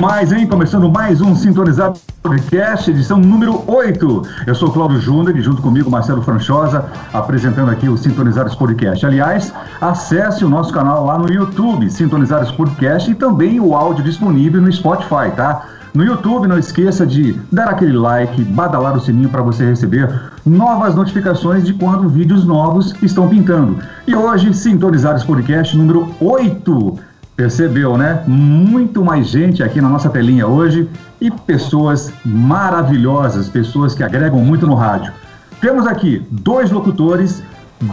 Mais, hein? Começando mais um Sintonizado Podcast, edição número 8. Eu sou Cláudio Júnior e junto comigo Marcelo Franchosa, apresentando aqui o Sintonizados Podcast. Aliás, acesse o nosso canal lá no YouTube, Sintonizados Podcast, e também o áudio disponível no Spotify, tá? No YouTube, não esqueça de dar aquele like, badalar o sininho para você receber novas notificações de quando vídeos novos estão pintando. E hoje, Sintonizados Podcast número 8. Percebeu, né? Muito mais gente aqui na nossa telinha hoje e pessoas maravilhosas, pessoas que agregam muito no rádio. Temos aqui dois locutores,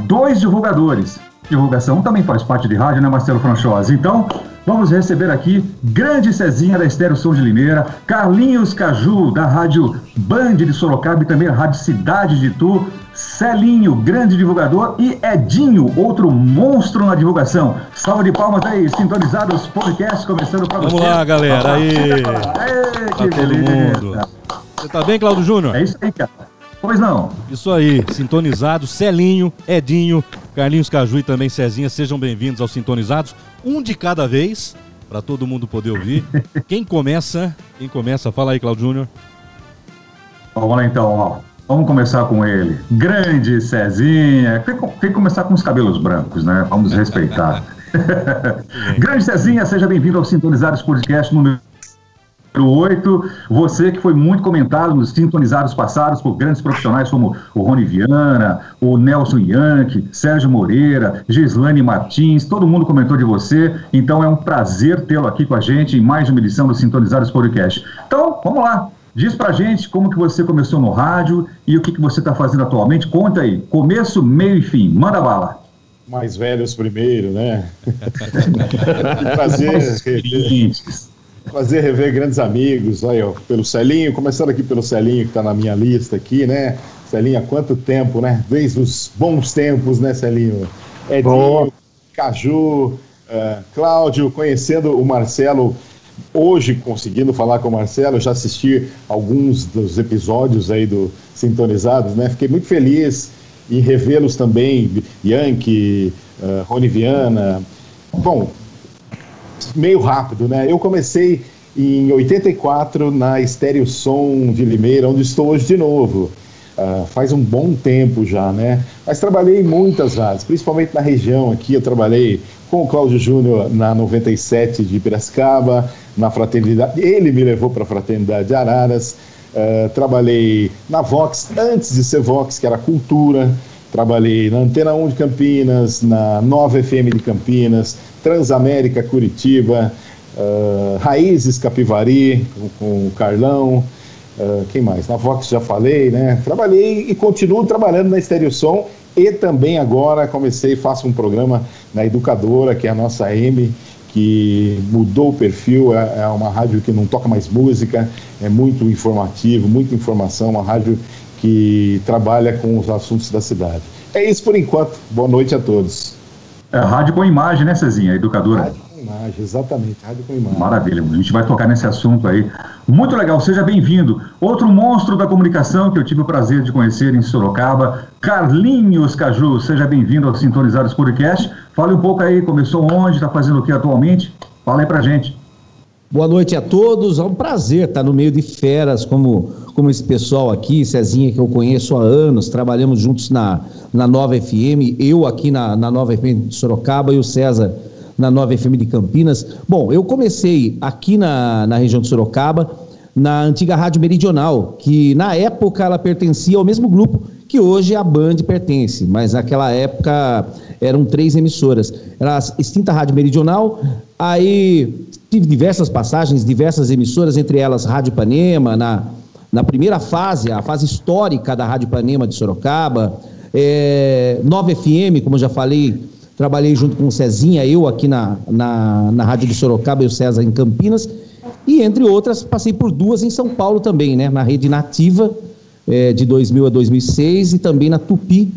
dois divulgadores. Divulgação também faz parte de rádio, né, Marcelo Franchosa? Então, vamos receber aqui grande Cezinha da Estéreo São de Limeira, Carlinhos Caju, da Rádio Band de Sorocaba e também a Rádio Cidade de Tu, Celinho, grande divulgador, e Edinho, outro monstro na divulgação. Salve de palmas aí, sintonizados, podcast começando para você. Vamos lá, galera, aí. Aê, que beleza. Você tá bem, Claudio Júnior? É isso aí, cara. Pois não. Isso aí, sintonizados, Celinho, Edinho, Carlinhos Caju e também Cezinha, sejam bem-vindos aos Sintonizados, um de cada vez, para todo mundo poder ouvir. Quem começa? Quem começa? Fala aí, Claudio Júnior. Vamos lá então, ó. Vamos começar com ele. Grande Cezinha. Tem, que começar com os cabelos brancos, né? Vamos respeitar. Grande Cezinha, seja bem-vindo ao Sintonizados Podcast número 8. Você que foi muito comentado nos sintonizados passados por grandes profissionais como o Rony Viana, o Nelson Yankee, Sérgio Moreira, Gislane Martins, todo mundo comentou de você. Então é um prazer tê-lo aqui com a gente em mais uma edição do Sintonizados Podcast. Então, vamos lá. Diz pra gente como que você começou no rádio e o que, que você está fazendo atualmente. Conta aí, começo, meio e fim. Manda bala. Mais velhos primeiro, né? prazer prazer rever grandes amigos. Aí, ó, pelo Celinho, começando aqui pelo Celinho, que está na minha lista aqui, né? Celinho, há quanto tempo, né? Desde os bons tempos, né, Celinho? Edinho, Caju, uh, Cláudio, conhecendo o Marcelo Hoje, conseguindo falar com o Marcelo, já assisti alguns dos episódios aí do Sintonizados, né? Fiquei muito feliz em revê-los também, Yankee, uh, Rony Viana. Bom, meio rápido, né? Eu comecei em 84 na Estéreo Som de Limeira, onde estou hoje de novo. Uh, faz um bom tempo já, né? Mas trabalhei em muitas rádios, principalmente na região aqui. Eu trabalhei com o Cláudio Júnior na 97 de Piracicaba, na Fraternidade. Ele me levou para a Fraternidade de Araras. Uh, trabalhei na Vox, antes de ser Vox, que era Cultura. Trabalhei na Antena 1 de Campinas, na Nova FM de Campinas, Transamérica Curitiba, uh, Raízes Capivari, com, com o Carlão. Uh, quem mais? Na Vox já falei, né? Trabalhei e continuo trabalhando na Estéreo Som e também agora comecei, faço um programa na Educadora, que é a nossa M, que mudou o perfil, é, é uma rádio que não toca mais música, é muito informativo, muita informação, uma rádio que trabalha com os assuntos da cidade. É isso por enquanto. Boa noite a todos. É rádio com imagem, né, Cezinha? Educadora. Rádio imagem, exatamente, rádio com imagem. Maravilha, a gente vai tocar nesse assunto aí. Muito legal, seja bem-vindo. Outro monstro da comunicação que eu tive o prazer de conhecer em Sorocaba, Carlinhos Caju, seja bem-vindo ao Sintonizados Podcast. Fale um pouco aí, começou onde, está fazendo o que atualmente? Fala aí pra gente. Boa noite a todos, é um prazer estar no meio de feras como, como esse pessoal aqui, Cezinha, que eu conheço há anos, trabalhamos juntos na, na Nova FM, eu aqui na, na Nova FM de Sorocaba e o César na Nova FM de Campinas. Bom, eu comecei aqui na, na região de Sorocaba, na antiga Rádio Meridional, que na época ela pertencia ao mesmo grupo que hoje a Band pertence, mas naquela época eram três emissoras. Era a extinta Rádio Meridional, aí tive diversas passagens, diversas emissoras, entre elas Rádio Panema, na, na primeira fase, a fase histórica da Rádio Panema de Sorocaba, é, Nova FM, como eu já falei, Trabalhei junto com o Cezinha, eu aqui na, na, na Rádio de Sorocaba e o César em Campinas. E, entre outras, passei por duas em São Paulo também, né? Na Rede Nativa, é, de 2000 a 2006, e também na Tupi,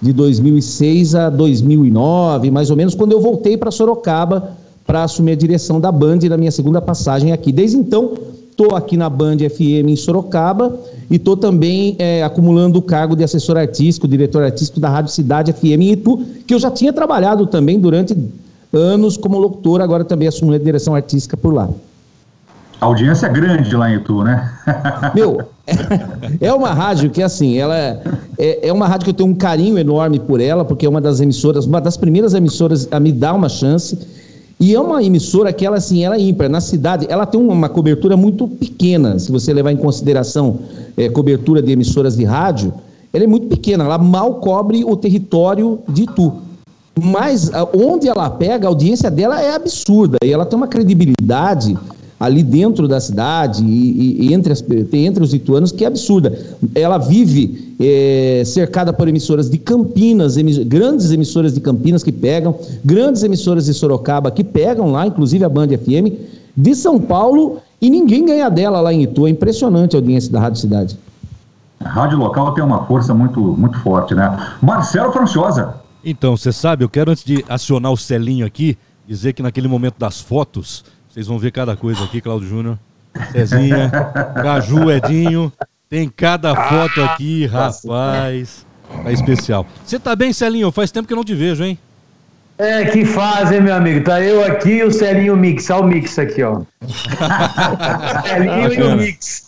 de 2006 a 2009, mais ou menos, quando eu voltei para Sorocaba para assumir a direção da Band na minha segunda passagem aqui. Desde então, estou aqui na Band FM em Sorocaba e estou também é, acumulando o cargo de assessor artístico, diretor artístico da Rádio Cidade FM em Itu, que eu já tinha trabalhado também durante anos como locutor, agora também assumo a direção artística por lá. A audiência é grande lá em Itu, né? Meu, é uma rádio que, assim, ela é, é uma rádio que eu tenho um carinho enorme por ela, porque é uma das emissoras, uma das primeiras emissoras a me dar uma chance. E é uma emissora que ela, assim, ela é ímpar. Na cidade, ela tem uma cobertura muito pequena, se você levar em consideração é, cobertura de emissoras de rádio, ela é muito pequena, ela mal cobre o território de Itu. Mas onde ela pega, a audiência dela é absurda e ela tem uma credibilidade ali dentro da cidade e, e entre, as, entre os ituanos que é absurda. Ela vive é, cercada por emissoras de Campinas, emiss, grandes emissoras de Campinas que pegam, grandes emissoras de Sorocaba que pegam lá, inclusive a Band FM, de São Paulo e ninguém ganha dela lá em Itu. É impressionante a audiência da Rádio Cidade. A rádio local tem uma força muito, muito forte, né? Marcelo Franciosa, então, você sabe, eu quero antes de acionar o selinho aqui, dizer que naquele momento das fotos, vocês vão ver cada coisa aqui, Claudio Júnior, Cezinha, Caju, Edinho, tem cada foto aqui, rapaz, tá especial. Você tá bem, Celinho? Faz tempo que eu não te vejo, hein? É, que fazem, meu amigo. Tá eu aqui e o Celinho Mix. Olha o Mix aqui, ó. Celinho e o Mix.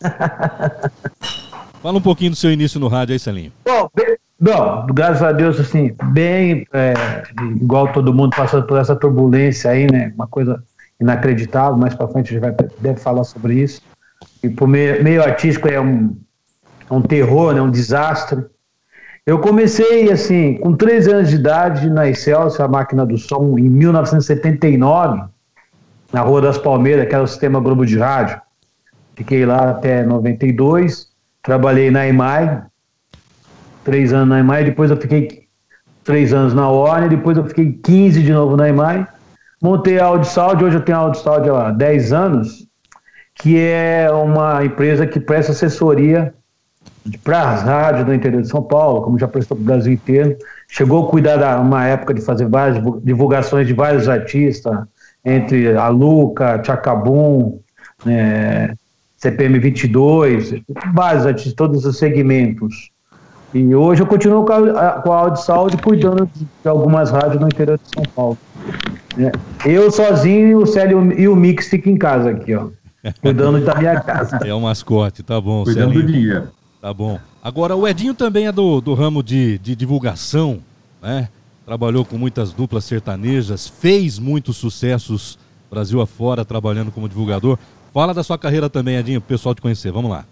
Fala um pouquinho do seu início no rádio aí, Celinho. Bom, Bom, graças a Deus, assim, bem, é, igual todo mundo passando por essa turbulência aí, né? Uma coisa inacreditável, mais para frente a gente vai, deve falar sobre isso. E pro meio, meio artístico é um, é um terror, né? Um desastre. Eu comecei, assim, com três anos de idade na Excelsior, a máquina do som, em 1979, na Rua das Palmeiras, que era o sistema Globo de Rádio. Fiquei lá até 92, trabalhei na EMAI, três anos na EMAI, depois eu fiquei três anos na Warner, depois eu fiquei 15 de novo na EMAI. Montei a AudioSound, hoje eu tenho a AudioSound há 10 anos, que é uma empresa que presta assessoria para as rádios do interior de São Paulo, como já prestou para o Brasil inteiro. Chegou a cuidar da uma época de fazer várias divulgações de vários artistas, entre a Luca, Chacabum, é, CPM 22, vários artistas, todos os segmentos. E hoje eu continuo com a, com a Saúde cuidando de algumas rádios no interior de São Paulo. É, eu sozinho o Célio e o Mix ficam em casa aqui, ó. Cuidando da minha casa. É um mascote, tá bom, Cuidando Celinho. do dinheiro. Tá bom. Agora, o Edinho também é do, do ramo de, de divulgação, né? Trabalhou com muitas duplas sertanejas, fez muitos sucessos Brasil afora, trabalhando como divulgador. Fala da sua carreira também, Edinho, pro pessoal te conhecer. Vamos lá.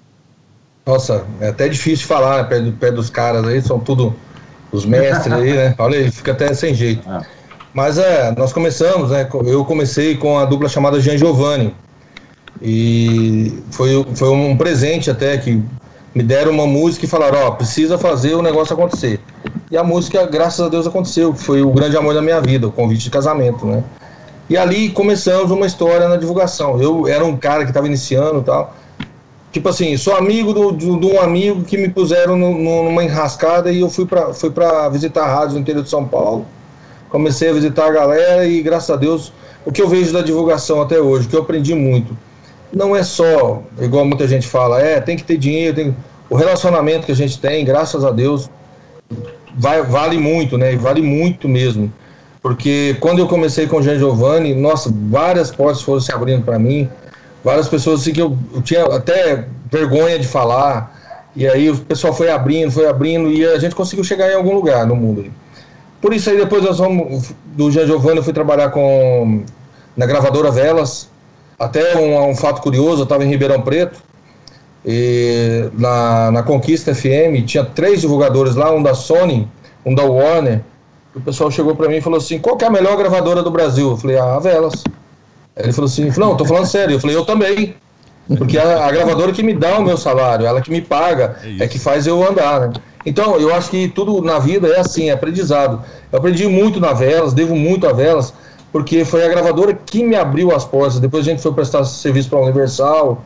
Nossa, é até difícil falar, né? Pé, pé dos caras aí, são tudo os mestres aí, né? Olha aí, fica até sem jeito. Ah. Mas é, nós começamos, né? Eu comecei com a dupla chamada Jean Giovanni. E foi, foi um presente até que me deram uma música e falaram, ó, oh, precisa fazer o negócio acontecer. E a música, graças a Deus, aconteceu, foi o grande amor da minha vida, o convite de casamento, né? E ali começamos uma história na divulgação. Eu era um cara que estava iniciando e tal tipo assim, sou amigo de um amigo que me puseram no, no, numa enrascada e eu fui para fui visitar rádios no interior de São Paulo. Comecei a visitar a galera e, graças a Deus, o que eu vejo da divulgação até hoje, que eu aprendi muito, não é só, igual muita gente fala, é, tem que ter dinheiro, tem... o relacionamento que a gente tem, graças a Deus, vai, vale muito, né? Vale muito mesmo. Porque quando eu comecei com o Jean Giovanni, nossa, várias portas foram se abrindo para mim várias pessoas assim que eu, eu, tinha até vergonha de falar. E aí o pessoal foi abrindo, foi abrindo e a gente conseguiu chegar em algum lugar no mundo. Por isso aí depois nós vamos, do Jean Giovanni eu fui trabalhar com na gravadora Velas. Até um, um fato curioso, eu estava em Ribeirão Preto e na, na Conquista FM tinha três divulgadores lá, um da Sony, um da Warner. O pessoal chegou para mim e falou assim: qual é a melhor gravadora do Brasil? Eu falei: ah, a Velas. Ele falou assim: não, tô falando sério. Eu falei: eu também. Porque a, a gravadora que me dá o meu salário, ela que me paga, é, é, que faz eu andar, né? Então, eu acho que tudo na vida é assim, é aprendizado. Eu aprendi muito na Velas, devo muito a Velas, porque foi a gravadora que me abriu as portas. Depois a gente foi prestar serviço para a Universal.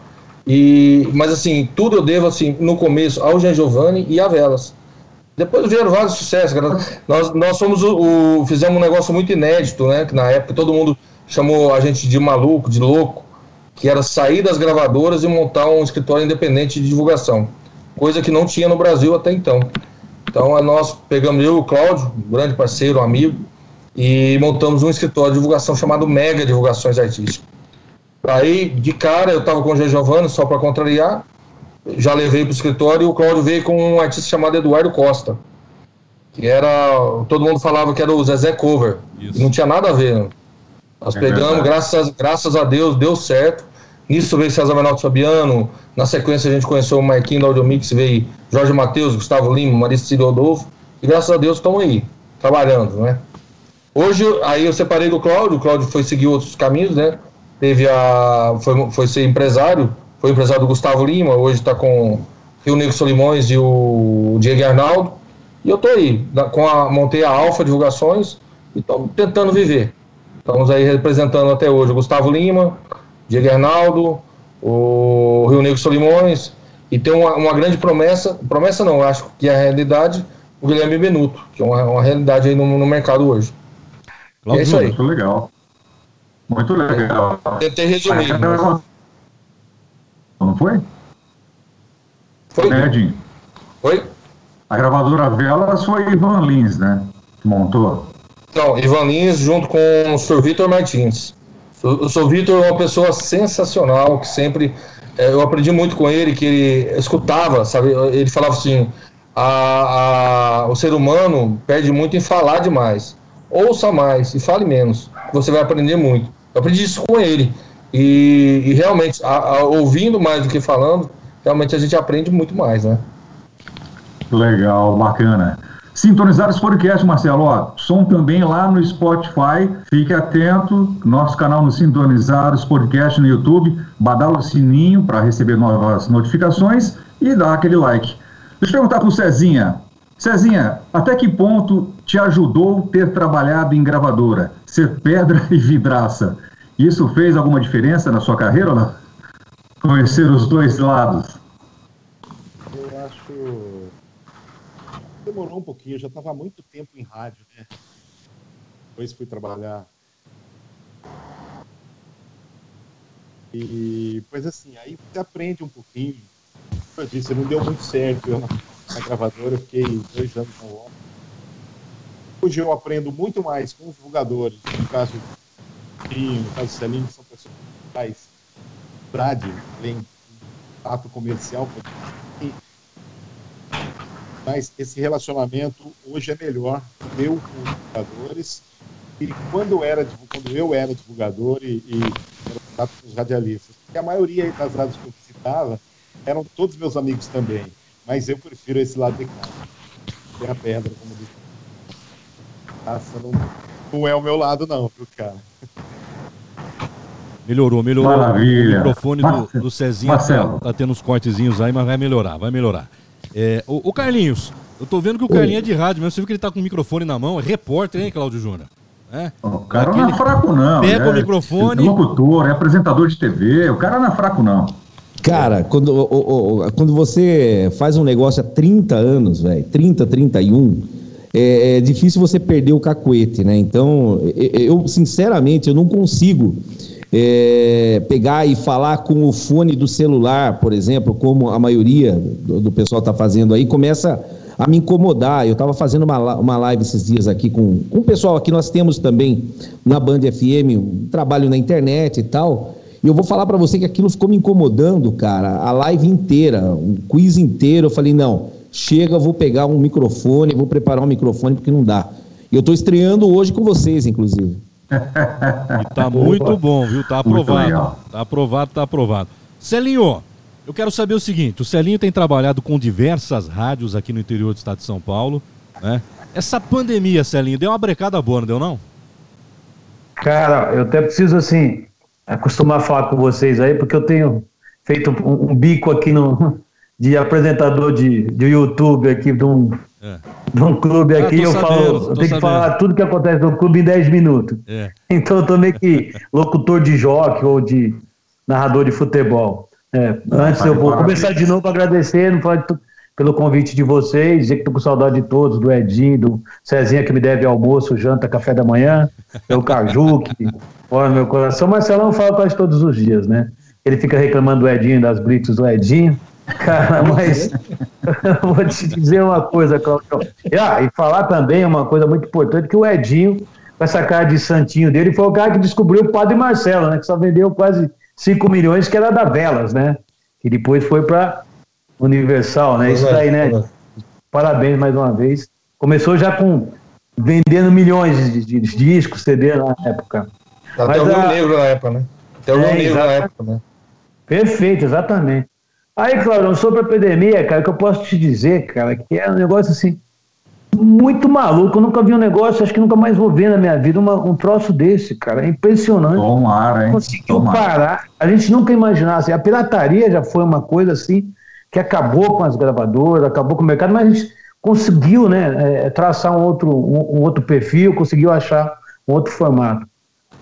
E, mas assim, tudo eu devo assim, no começo ao Jean Giovanni e a Velas. Depois vieram vários sucessos. Nós, nós o, o, fizemos um negócio muito inédito, né? Que na época todo mundo chamou a gente de maluco, de louco, que era sair das gravadoras e montar um escritório independente de divulgação, coisa que não tinha no Brasil até então. Então nós pegamos eu e o Cláudio, um grande parceiro, um amigo, e montamos um escritório de divulgação chamado Mega Divulgações Artísticas. Aí, de cara, eu tava com o G. Giovanni, só para contrariar, já levei pro escritório e o Cláudio veio com um artista chamado Eduardo Costa. Que era. Todo mundo falava que era o Zezé Cover. Não tinha nada a ver. Né? Nós é pegamos, graças, graças a Deus, deu certo. Nisso veio César Menaldo Fabiano. Na sequência a gente conheceu o Marquinho da Audiomix, veio Jorge Matheus, Gustavo Lima, Marista Rodolfo. E graças a Deus estão aí, trabalhando, né? Hoje, aí eu separei do Cláudio, o Cláudio foi seguir outros caminhos, né? Teve a. Foi, foi ser empresário, foi empresário do Gustavo Lima, hoje está com Rio Negro Solimões e o Diego Arnaldo. E eu tô aí, com a, montei a Alfa Divulgações e estamos tentando viver. Estamos aí representando até hoje o Gustavo Lima, Diego Arnaldo, o Rio Negro Solimões, e tem uma, uma, grande promessa, promessa não, acho que é a realidade, o Guilherme Benuto, que é uma, uma realidade aí no, no mercado hoje. Claudio, é isso aí. Muito legal. Muito legal. Tentei resumir. Mas... Não foi? Foi. Edinho. Foi? A gravadora Velas foi Ivan Lins, né? Que montou. Não, Ivan Lins junto com o Sr. Vitor Martins. O. Vitor é uma pessoa sensacional, que sempre. É, eu aprendi muito com ele, que ele escutava, sabe? Ele falava assim: a, a, o ser humano perde muito em falar demais. Ouça mais e fale menos. Você vai aprender muito. Eu aprendi isso com ele. E, e realmente, a, ouvindo mais do que falando, realmente a gente aprende muito mais, né? Legal, bacana. Sintonizar esse podcast, Marcelo. Ó, som também lá no Spotify. Fique atento. Nosso canal no Sintonizar os Podcast no YouTube. Badala o sininho para receber novas notificações e dá aquele like. Deixa eu perguntar para o Cezinha. Cezinha, até que ponto te ajudou ter trabalhado em gravadora, ser pedra e vidraça? Isso fez alguma diferença na sua carreira ou não? Conhecer os dois lados. Eu acho demorou um pouquinho, eu já estava há muito tempo em rádio, né? Depois fui trabalhar. E, pois assim, aí você aprende um pouquinho. Eu disse, não deu muito certo eu na, na gravadora, eu fiquei dois anos no ONU. Hoje eu aprendo muito mais com os divulgadores, no caso do no caso do Celinho, que são pessoas que faz Brad, além ato comercial, mas esse relacionamento hoje é melhor meu com os divulgadores e quando eu era, quando eu era divulgador e, e era com os radialistas. Porque a maioria das rádios que eu visitava eram todos meus amigos também, mas eu prefiro esse lado de cá. Terra pedra, como disse. Nossa, não, não é o meu lado não, viu, cara? Melhorou, melhorou. Maravilha. O microfone do, do Cezinha tá, tá, tendo uns cortezinhos aí, mas vai melhorar, vai melhorar. É, o, o, Carlinhos, eu tô vendo que o Carlinhos é de rádio mesmo. Você viu que ele tá com o microfone na mão, é repórter, hein, Cláudio Júnior? É. O cara Aquele... não é fraco, não. Pega é, o microfone. É locutor, é apresentador de TV. O cara não é fraco, não. Cara, quando, o, o, quando você faz um negócio há 30 anos, velho, 30, 31, é, é difícil você perder o cacuete, né? Então, eu, sinceramente, eu não consigo é, pegar e falar com o fone do celular, por exemplo, como a maioria do, do pessoal está fazendo aí, começa a me incomodar. Eu estava fazendo uma, uma live esses dias aqui com, com o pessoal aqui, nós temos também na Band FM um trabalho na internet e tal. E eu vou falar para você que aquilo ficou me incomodando, cara, a live inteira, um quiz inteiro. Eu falei, não, chega, vou pegar um microfone, vou preparar um microfone porque não dá. E eu estou estreando hoje com vocês, inclusive. E tá muito bom, viu? Tá aprovado. Tá aprovado, tá aprovado. Celinho, eu quero saber o seguinte: o Celinho tem trabalhado com diversas rádios aqui no interior do estado de São Paulo, né? Essa pandemia, Celinho, deu uma brecada boa, não deu não? Cara, eu até preciso, assim, acostumar a falar com vocês aí, porque eu tenho feito um, um bico aqui no, de apresentador de, de YouTube aqui, de um, é. de um clube ah, aqui, eu, sabendo, falo, eu tenho sabendo. que falar tudo que acontece no clube em 10 minutos. É. Então eu tô meio que locutor de joque ou de narrador de futebol. É, antes eu vou começar de novo agradecendo pelo convite de vocês, dizer que tô com saudade de todos, do Edinho, do Cezinha que me deve almoço, janta, café da manhã, pelo Caju, que mora no meu coração. Marcelão fala quase todos os dias, né? Ele fica reclamando do Edinho, das blitz do Edinho. Cara, mas vou te dizer uma coisa, Claudio. Ah, e falar também uma coisa muito importante, que o Edinho, com essa cara de santinho dele, foi o cara que descobriu o Padre Marcelo, né? Que só vendeu quase 5 milhões que era da Velas, né? Que depois foi para Universal, né? Isso daí, né? Parabéns mais uma vez. Começou já com vendendo milhões de, de, de discos, CD na época. Até o Rio a... Negro na época, né? Até o Rio é, Negro na época, né? Perfeito, exatamente. Aí, Claudio, sobre a epidemia, cara, o que eu posso te dizer, cara, que é um negócio assim, muito maluco. Eu nunca vi um negócio, acho que nunca mais vou ver na minha vida uma, um troço desse, cara. É impressionante. Tomara, hein? Conseguiu Tomara. parar. A gente nunca imaginasse. A pirataria já foi uma coisa assim que acabou com as gravadoras, acabou com o mercado, mas a gente conseguiu, né, é, traçar um outro, um, um, outro perfil, conseguiu achar um outro formato.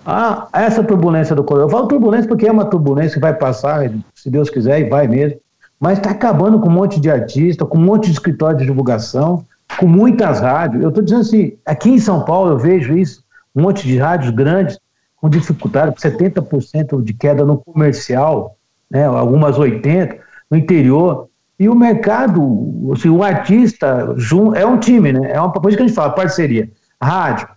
Ah, essa turbulência do coronavírus, eu falo turbulência porque é uma turbulência que vai passar, se Deus quiser, e vai mesmo, mas está acabando com um monte de artista, com um monte de escritório de divulgação, com muitas rádios. Eu estou dizendo assim, aqui em São Paulo eu vejo isso, um monte de rádios grandes com dificuldade, 70% de queda no comercial, né, algumas 80% no interior. E o mercado, assim, o artista é um time, né? É uma coisa que a gente fala, parceria. Rádio,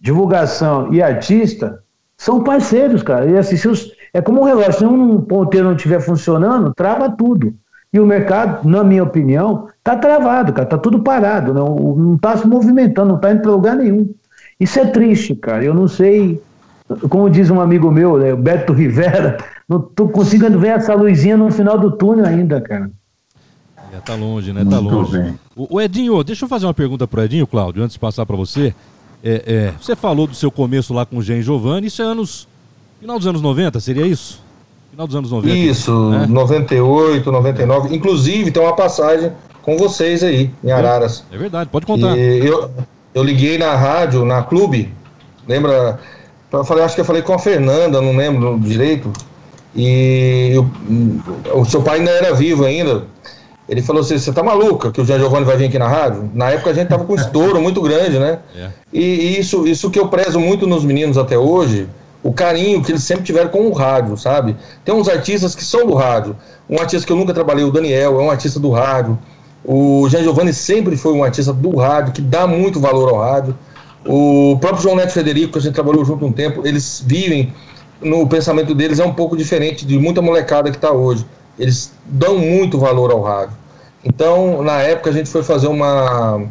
divulgação e artista são parceiros, cara. E assim, os, é como um relógio, se um ponteiro não estiver funcionando, trava tudo. E o mercado, na minha opinião, está travado, cara, está tudo parado, não está se movimentando, não está indo para lugar nenhum. Isso é triste, cara. Eu não sei, como diz um amigo meu, né, o Beto Rivera, não tô conseguindo ver essa luzinha no final do túnel ainda, cara. É, tá longe, né? Tá Muito longe. O, o, Edinho, deixa eu fazer uma pergunta pro Edinho, Cláudio, antes de passar para você. É, é, você falou do seu começo lá com o Gen Giovanni, isso é anos. Final dos anos 90, seria isso? Final dos anos 90. Isso, né? 98, 99. Inclusive, tem uma passagem com vocês aí, em Araras. É, é verdade, pode contar. eu, eu liguei na rádio, na clube, lembra? Eu falei, acho que eu falei com a Fernanda, não lembro direito. E eu, o seu pai ainda era vivo ainda. Ele falou assim: você tá maluca que o Jean Giovanni vai vir aqui na rádio? Na época a gente tava com um estouro muito grande, né? É. E, e, isso, isso que eu prezo muito nos meninos até hoje, o carinho que eles sempre tiveram com o rádio, sabe? Tem uns artistas que são do rádio. Um artista que eu nunca trabalhei, o Daniel, é um artista do rádio. O Jean Giovanni sempre foi um artista do rádio, que dá muito valor ao rádio. O próprio João Neto Frederico, que a gente trabalhou junto um tempo, eles vivem no pensamento deles é um pouco diferente de muita molecada que está hoje. Eles dão muito valor ao rádio. Então, na época, a gente foi fazer uma,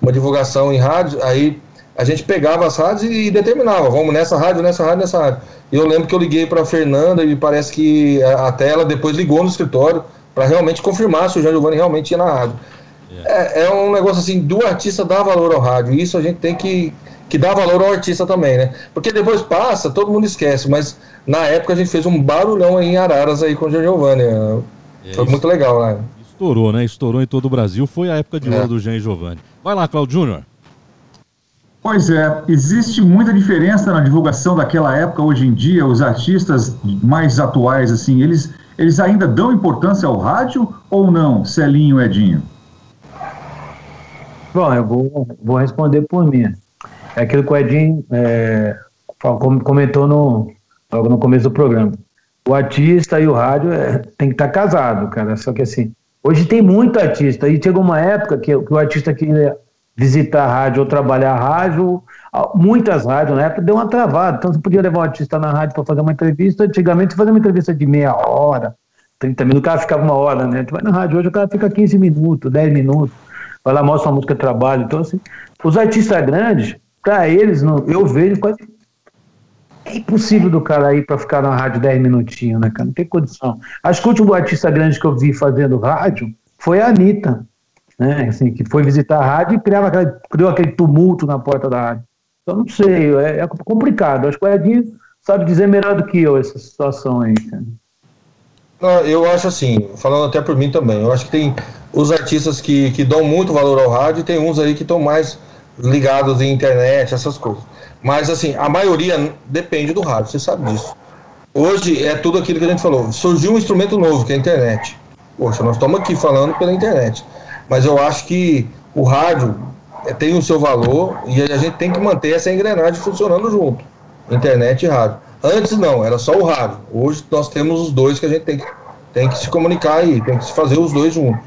uma divulgação em rádio, aí a gente pegava as rádios e, determinava, vamos nessa rádio, nessa rádio, nessa rádio. E eu lembro que eu liguei para a Fernanda e parece que até ela depois ligou no escritório para realmente confirmar se o João Giovanni realmente ia na rádio. É, é um negócio assim, do artista dar valor ao rádio. Isso a gente tem que, que dar valor ao artista também, né? Porque depois passa, todo mundo esquece, mas na época a gente fez um barulhão em Araras aí com o Giovanni. É, Foi muito legal, né? Estourou, né? Estourou em todo o Brasil. Foi a época de é. ouro do Jean Giovanni. Vai lá, Claudio Júnior. Pois é, existe muita diferença na divulgação daquela época hoje em dia. Os artistas mais atuais, assim, eles, eles ainda dão importância ao rádio ou não, Celinho Edinho? Bom, eu vou, vou responder por mim. É aquilo que o Edinho é, comentou no, logo no começo do programa. O artista e o rádio é, tem que estar tá casado, cara. Só que assim, hoje tem muito artista. E chegou uma época que, que o artista queria visitar a rádio ou trabalhar a rádio, muitas rádios na época deu uma travada. Então você podia levar um artista na rádio para fazer uma entrevista. Antigamente, fazer uma entrevista de meia hora, 30 minutos, o cara ficava uma hora, né? Tu vai na rádio hoje, o cara fica 15 minutos, 10 minutos vai lá, mostra uma música de trabalho. Então, assim, os artistas grandes, para eles, eu vejo quase. É impossível do cara ir para ficar na rádio 10 minutinhos, né, cara? Não tem condição. Acho que o último artista grande que eu vi fazendo rádio foi a Anitta, né? Assim, que foi visitar a rádio e criava aquele, criou aquele tumulto na porta da rádio. Então, não sei, é, é complicado. Acho que o Edinho sabe dizer melhor do que eu essa situação aí, cara. Não, eu acho assim, falando até por mim também, eu acho que tem os artistas que, que dão muito valor ao rádio e tem uns aí que estão mais ligados em internet, essas coisas. Mas assim, a maioria depende do rádio, você sabe disso. Hoje é tudo aquilo que a gente falou. Surgiu um instrumento novo, que é a internet. Poxa, nós estamos aqui falando pela internet. Mas eu acho que o rádio é, tem o seu valor e a gente tem que manter essa engrenagem funcionando junto. Internet e rádio. Antes não, era só o rádio. Hoje nós temos os dois que a gente tem que, tem que se comunicar aí, tem que se fazer os dois juntos.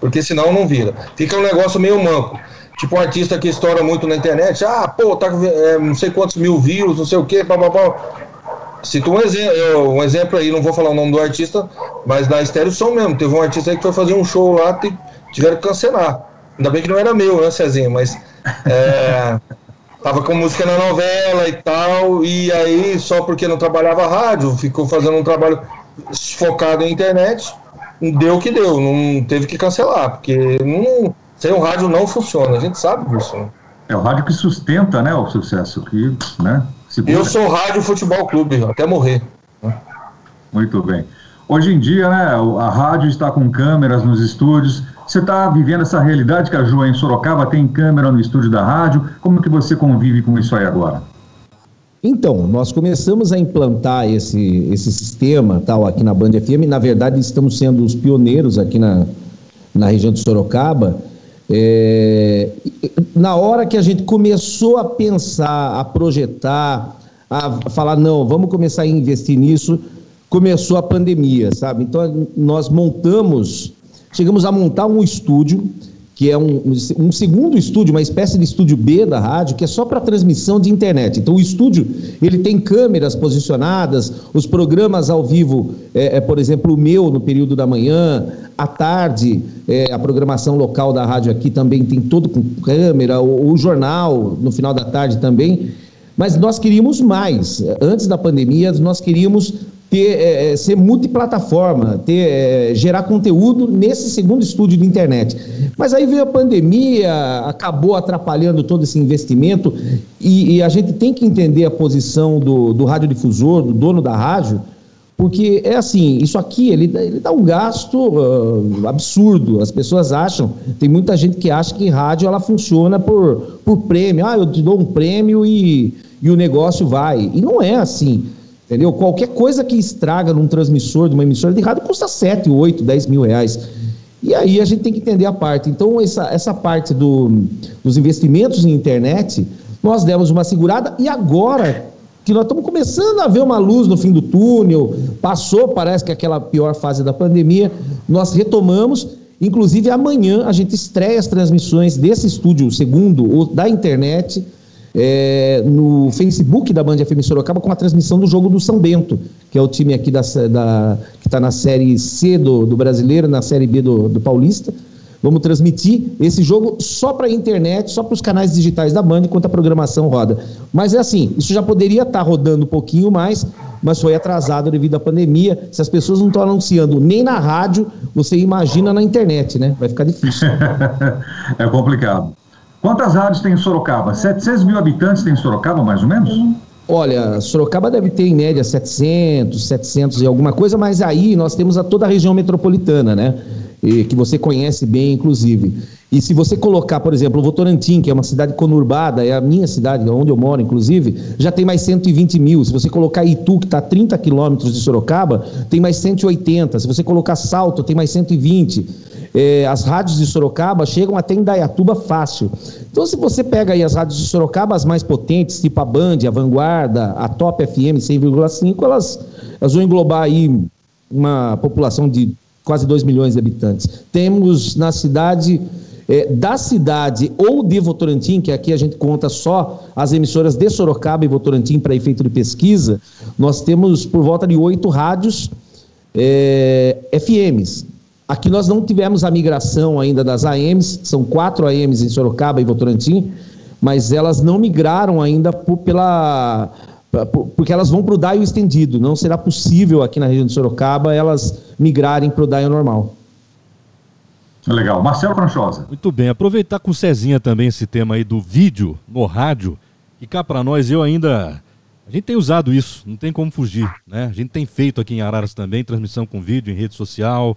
Porque senão não vira. Fica um negócio meio manco. Tipo um artista que estoura muito na internet, ah, pô, tá com é, não sei quantos mil views, não sei o quê, blá. cito um, exemplo, um exemplo aí, não vou falar o nome do artista, mas na Estéreo Som mesmo. Teve um artista aí que foi fazer um show lá, e tiveram que cancelar. Ainda bem que não era meu, né, Cezinha? Mas. É, tava com música na novela e tal, e aí, só porque não trabalhava rádio, ficou fazendo um trabalho focado em internet, deu o que deu, não teve que cancelar, porque não, sem o rádio não funciona, a gente sabe disso. Né? É o rádio que sustenta, né, o sucesso, que, né? Segura. Eu sou Rádio Futebol Clube, até morrer. Muito bem. Hoje em dia, né, a rádio está com câmeras nos estúdios. Você está vivendo essa realidade que a Ju em Sorocaba tem câmera no estúdio da rádio. Como que você convive com isso aí agora? Então, nós começamos a implantar esse, esse sistema tal aqui na Band FM. Na verdade, estamos sendo os pioneiros aqui na, na região de Sorocaba. É, na hora que a gente começou a pensar, a projetar, a falar, não, vamos começar a investir nisso, começou a pandemia, sabe? Então, nós montamos, chegamos a montar um estúdio que é um, um segundo estúdio, uma espécie de estúdio B da rádio, que é só para transmissão de internet. Então, o estúdio ele tem câmeras posicionadas, os programas ao vivo, é, é por exemplo, o meu no período da manhã, à tarde, é, a programação local da rádio aqui também tem todo com câmera, o, o jornal no final da tarde também. Mas nós queríamos mais. Antes da pandemia, nós queríamos ter, é, é, ser multiplataforma, ter, é, gerar conteúdo nesse segundo estúdio de internet. Mas aí veio a pandemia, acabou atrapalhando todo esse investimento e, e a gente tem que entender a posição do, do radiodifusor, do dono da rádio, porque é assim, isso aqui ele, ele dá um gasto uh, absurdo. As pessoas acham, tem muita gente que acha que rádio ela funciona por, por prêmio. Ah, eu te dou um prêmio e, e o negócio vai. E não é assim. Entendeu? Qualquer coisa que estraga num transmissor de uma emissora de rádio custa 7, 8, 10 mil reais. E aí a gente tem que entender a parte. Então, essa, essa parte do, dos investimentos em internet, nós demos uma segurada e agora que nós estamos começando a ver uma luz no fim do túnel, passou, parece que aquela pior fase da pandemia, nós retomamos. Inclusive, amanhã a gente estreia as transmissões desse estúdio segundo, da internet, é, no Facebook da Band FM Sorocaba com a transmissão do jogo do São Bento, que é o time aqui da, da que está na Série C do, do Brasileiro, na Série B do, do Paulista. Vamos transmitir esse jogo só para a internet, só para os canais digitais da Band, enquanto a programação roda. Mas é assim, isso já poderia estar tá rodando um pouquinho mais, mas foi atrasado devido à pandemia. Se as pessoas não estão anunciando nem na rádio, você imagina na internet, né? Vai ficar difícil. é complicado. Quantas rádios tem em Sorocaba? 700 mil habitantes tem em Sorocaba, mais ou menos? Olha, Sorocaba deve ter em média 700, 700 e alguma coisa, mas aí nós temos a toda a região metropolitana, né? E, que você conhece bem, inclusive. E se você colocar, por exemplo, Votorantim, que é uma cidade conurbada, é a minha cidade, onde eu moro, inclusive, já tem mais 120 mil. Se você colocar Itu, que está a 30 quilômetros de Sorocaba, tem mais 180. Se você colocar Salto, tem mais 120 é, as rádios de Sorocaba chegam até em Dayatuba fácil. Então, se você pega aí as rádios de Sorocaba, as mais potentes, tipo a Band, a Vanguarda, a Top FM 100,5, elas, elas vão englobar aí uma população de quase 2 milhões de habitantes. Temos na cidade é, da cidade ou de Votorantim, que aqui a gente conta só as emissoras de Sorocaba e Votorantim para efeito de pesquisa, nós temos por volta de oito rádios é, FMs. Aqui nós não tivemos a migração ainda das AMs, são quatro AMs em Sorocaba e Votorantim, mas elas não migraram ainda por, pela, porque elas vão para o DAIO estendido. Não será possível aqui na região de Sorocaba elas migrarem para o DAIO normal. Legal. Marcelo Franchosa. Muito bem. Aproveitar com o Cezinha também esse tema aí do vídeo no rádio, que cá para nós eu ainda. A gente tem usado isso, não tem como fugir, né? A gente tem feito aqui em Araras também transmissão com vídeo em rede social,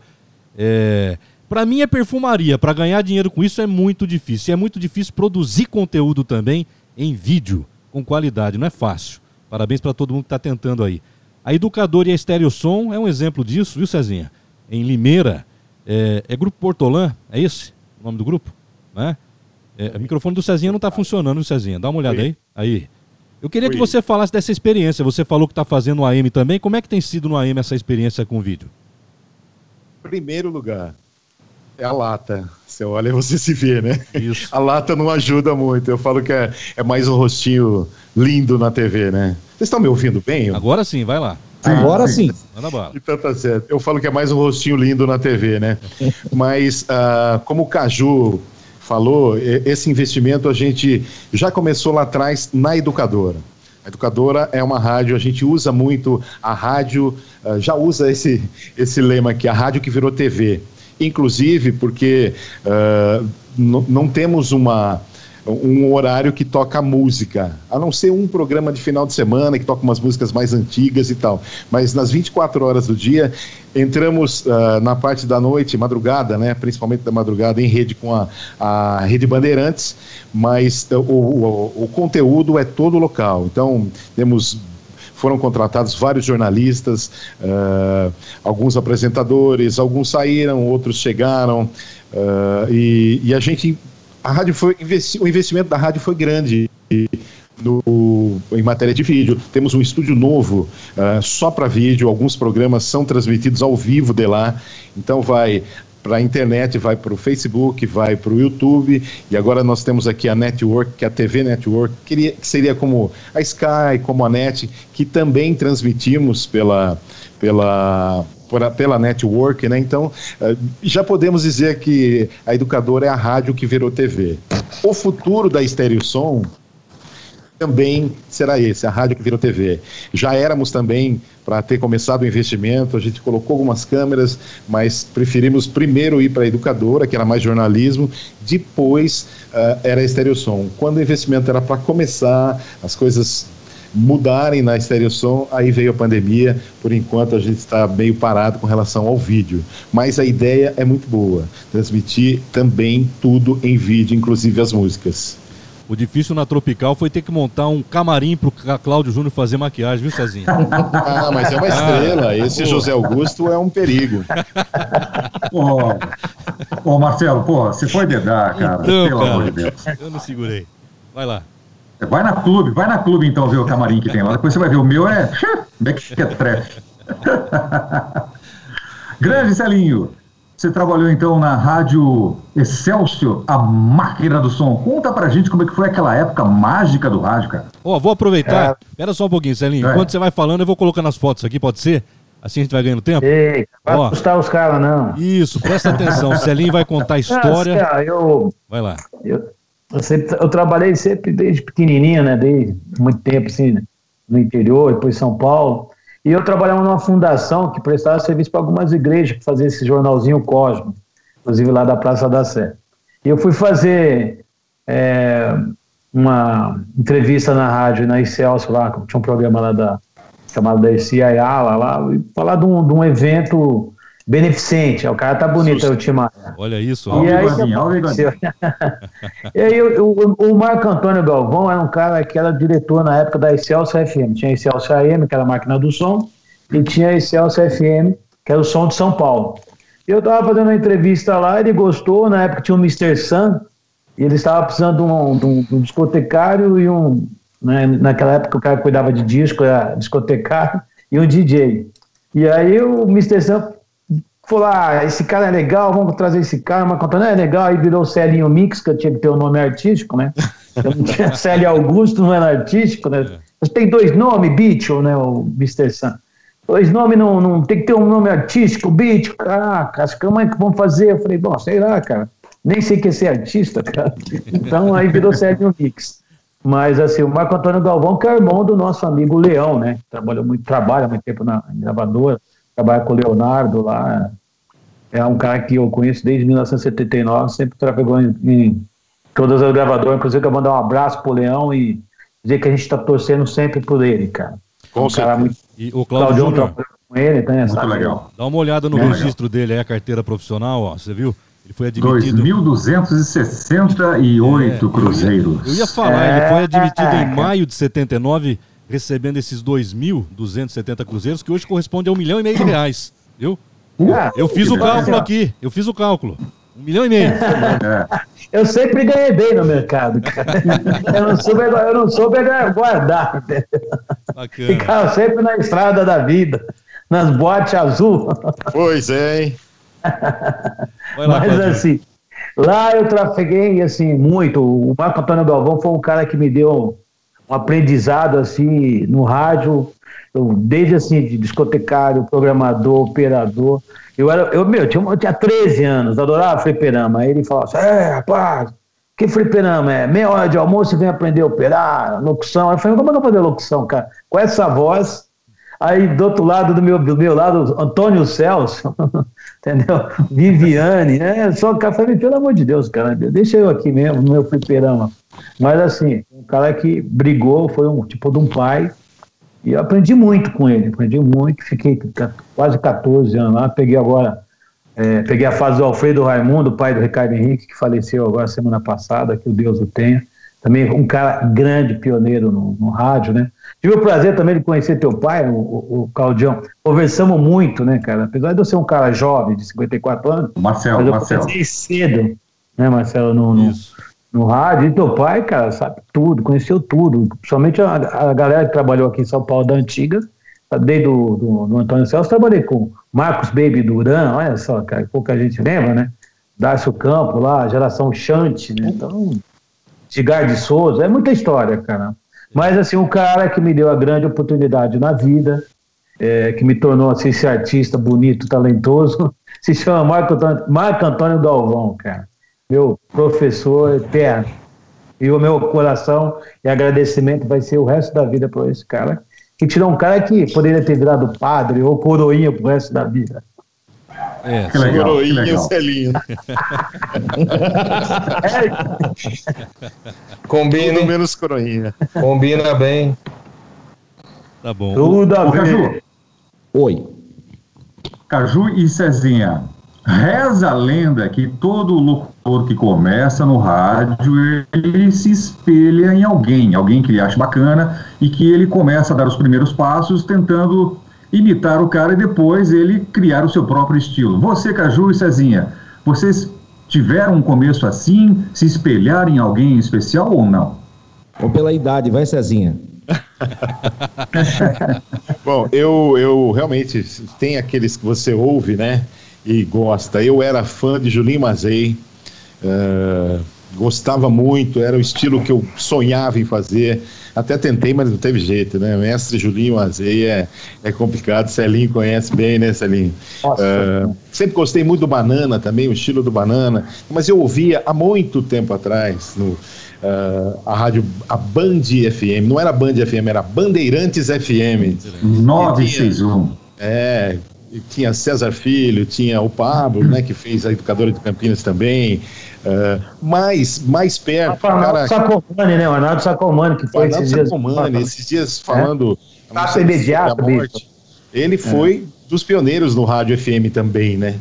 é, para mim é perfumaria. Para ganhar dinheiro com isso é muito difícil. E é muito difícil produzir conteúdo também em vídeo com qualidade. Não é fácil. Parabéns para todo mundo que está tentando aí. A Educadora e a Estéreo Som é um exemplo disso, viu, Cezinha? Em Limeira. É, é Grupo Portolã, é esse o nome do grupo? Né? É, o microfone do Cezinha não está funcionando, Cezinha. Dá uma olhada aí. Aí. Eu queria que você falasse dessa experiência. Você falou que está fazendo o AM também. Como é que tem sido no AM essa experiência com vídeo? Primeiro lugar, É a lata. Você olha e você se vê, né? Isso. A lata não ajuda muito. Eu falo que é, é mais um rostinho lindo na TV, né? Vocês estão me ouvindo bem? Agora sim, vai lá. Agora sim. Então tá certo. Eu falo que é mais um rostinho lindo na TV, né? Mas, uh, como o Caju falou, esse investimento a gente já começou lá atrás na educadora. A educadora é uma rádio, a gente usa muito a rádio, uh, já usa esse, esse lema aqui, a rádio que virou TV. Inclusive porque uh, não temos uma um horário que toca música, a não ser um programa de final de semana que toca umas músicas mais antigas e tal. Mas nas 24 horas do dia, entramos uh, na parte da noite, madrugada, né, principalmente da madrugada, em rede com a, a Rede Bandeirantes, mas uh, o, o, o conteúdo é todo local. Então, temos foram contratados vários jornalistas, uh, alguns apresentadores, alguns saíram, outros chegaram, uh, e, e, a gente a rádio foi o investimento da rádio foi grande no, em matéria de vídeo. Temos um estúdio novo uh, só para vídeo. Alguns programas são transmitidos ao vivo de lá. Então vai para a internet, vai para o Facebook, vai para o YouTube, e agora nós temos aqui a Network, que é a TV Network, que seria como a Sky, como a NET, que também transmitimos pela, pela, pela network, né? Então, eh, já podemos dizer que a educadora é a rádio que virou TV. O futuro da Estéreo Som também será esse, a rádio que virou TV. Já éramos também para ter começado o investimento, a gente colocou algumas câmeras, mas preferimos primeiro ir para a educadora, que era mais jornalismo, depois uh, era a Estéreo Som. Quando o investimento era para começar, as coisas mudarem na Som, aí veio a pandemia, por enquanto a gente está meio parado com relação ao vídeo. Mas a ideia é muito boa, transmitir também tudo em vídeo, inclusive as músicas. O difícil na Tropical foi ter que montar um camarim pro Cláudio Júnior fazer maquiagem, viu, Cezinho? ah, mas é uma estrela. Esse José Augusto é um perigo. Ô, ô Marcelo, pô, você foi dedar, cara. Então, pelo cara, amor de Deus. Eu não segurei. Vai lá. Vai na clube, vai na clube então ver o camarim que tem lá. Depois você vai ver. O meu é. Como é que é trash? Grande Celinho. Você trabalhou então na rádio Excelsior, a máquina do som. Conta pra gente como é que foi aquela época mágica do rádio, cara. Ó, oh, vou aproveitar. É. Espera só um pouquinho, Celinho. É. Enquanto você vai falando, eu vou colocando as fotos aqui, pode ser? Assim a gente vai ganhando tempo? Ei, vai assustar os caras, não. Isso, presta atenção. O Celinho vai contar a história. Ah, eu, vai lá. Eu, eu, sempre, eu trabalhei sempre desde pequenininho, né? Desde muito tempo, assim, né? no interior, depois em São Paulo. E eu trabalhava numa fundação que prestava serviço para algumas igrejas, para fazer esse jornalzinho Cosmo, inclusive lá da Praça da Sé. E eu fui fazer é, uma entrevista na rádio, na Excelsior, lá, tinha um programa lá da, chamado da CIA lá, lá, e falar de um, de um evento beneficente. O cara tá bonito, é o Timar. Olha isso, ó. E aí, e aí o, Marco Antônio Galvão era um cara que era diretor na época da Excelsior FM. Tinha a Excelsior AM, que era a máquina do som, e tinha a Excelsior FM, que era o som de São Paulo. E eu tava fazendo uma entrevista lá, ele gostou, na época tinha o Mr. Sun, e ele estava precisando de um, de um, de um discotecário e um. Né, naquela época o cara cuidava de disco, era discotecário, e um DJ. E aí o Mr. Sun falou: ah, esse cara é legal, vamos trazer esse cara. Mas contando, é legal, aí virou Celinho Mix, que eu tinha que ter o um nome artístico, né? Eu não tinha Célio Augusto, não era artístico, né? Mas tem dois nomes, Beatle, né? O Mr. Sun. Dois nomes não, não tem que ter um nome artístico, Beatle. Caraca, as como é que vão fazer? Eu falei, bom, sei lá, cara. Nem sei que é ser artista, cara. Então aí virou Celinho Mix. Mas assim, o Marco Antônio Galvão, que é irmão do nosso amigo Leão, né? Trabalhou muito, trabalha muito tempo na gravadora, trabalha com o Leonardo lá, é um cara que eu conheço desde 1979, sempre trafegou em, em todas as gravadoras. Inclusive, eu mandar um abraço pro Leão e dizer que a gente está torcendo sempre por ele, cara. Com um cara muito. E o Claudio Júnior com ele, tá, muito legal. Dá uma olhada no é registro legal. dele, é a carteira profissional, ó, você viu? Ele foi admitido. 2.268 é, cruzeiros. Eu ia, eu ia falar, é, ele foi admitido em maio de 79, recebendo esses 2.270 cruzeiros, que hoje corresponde a um milhão e meio de reais, viu? Ah, eu fiz o cálculo aqui, eu fiz o cálculo. Um milhão e meio. Eu sempre ganhei bem no mercado, cara. Eu não soube, eu não soube guardar. Bacana. Ficava sempre na estrada da vida, nas boates azul. Pois é, hein? Lá, Mas assim, lá eu trafeguei assim muito. O Marco Antônio Galvão foi um cara que me deu um aprendizado assim no rádio. Eu, desde assim, de discotecário, programador, operador. Eu era, eu, meu, eu tinha, eu tinha 13 anos, adorava fliperama. Aí ele falava assim: é, rapaz, que fliperama é? Meia hora de almoço vem aprender a operar, locução. Aí eu falei: como é que eu vou fazer locução, cara? Com essa voz. Aí do outro lado, do meu, do meu lado, Antônio Celso, entendeu? Viviane, né? Só que falei, pelo amor de Deus, cara, deixa eu aqui mesmo, no meu fliperama. Mas assim, um cara que brigou, foi um tipo de um pai. E eu aprendi muito com ele, aprendi muito, fiquei quase 14 anos lá, peguei agora, é, peguei a fase do Alfredo Raimundo, pai do Ricardo Henrique, que faleceu agora semana passada, que o Deus o tenha. Também um cara grande, pioneiro no, no rádio, né? Tive o prazer também de conhecer teu pai, o, o, Claudião. Conversamos muito, né, cara? Apesar de eu ser um cara jovem, de 54 anos. Marcelo, Marcelo. cedo, né, Marcelo, no, no, no, rádio. E teu pai, cara, sabe tudo, conheceu tudo. Principalmente a, a galera que trabalhou aqui em São Paulo da Antiga, desde do, do, do Antônio Celso, trabalhei com Marcos Baby Duran, olha só, cara, pouca gente lembra, né? Darcio Campo lá, geração Chante, né? Então, Edgar de Souza, é muita história, cara. Mas, assim, um cara que me deu a grande oportunidade na vida, é, que me tornou assim, esse artista bonito, talentoso, se chama Marco Marco Antônio Dalvão, cara. Meu professor eterno. E o meu coração e agradecimento vai ser o resto da vida para esse cara, que tirou um cara que poderia ter virado padre ou coroinha pro resto da vida. É, que legal, coroinha legal. Celinho. Combina. Tudo menos coroinha. Combina bem. Tá bom. Tudo a ver. Caju. Oi. Caju e Cezinha. Reza a lenda que todo locutor que começa no rádio, ele se espelha em alguém, alguém que ele acha bacana e que ele começa a dar os primeiros passos tentando imitar o cara e depois ele criar o seu próprio estilo. Você, Caju e Cezinha, vocês tiveram um começo assim, se espelhar em alguém especial ou não? Ou pela idade, vai, Cezinha. Bom, eu, eu realmente tem aqueles que você ouve, né? E gosta. Eu era fã de Julinho Mazei, uh, gostava muito, era o estilo que eu sonhava em fazer. Até tentei, mas não teve jeito, né? Mestre Julinho Azei é, é complicado. Celinho conhece bem, né, Celinho? Uh, sempre gostei muito do Banana também, o estilo do Banana. Mas eu ouvia há muito tempo atrás no, uh, a rádio, a Band FM. Não era Band FM, era Bandeirantes FM. 961. É, tinha César Filho, tinha o Pablo, né, que fez a Educadora de Campinas também. Uh, mais, mais perto. O Arnaldo Sacomani, né? O Arnaldo Sacomani, que foi esses dias. Sacomani, esses dias falando. É? imediato, morte, Ele foi é. dos pioneiros no rádio FM também, né?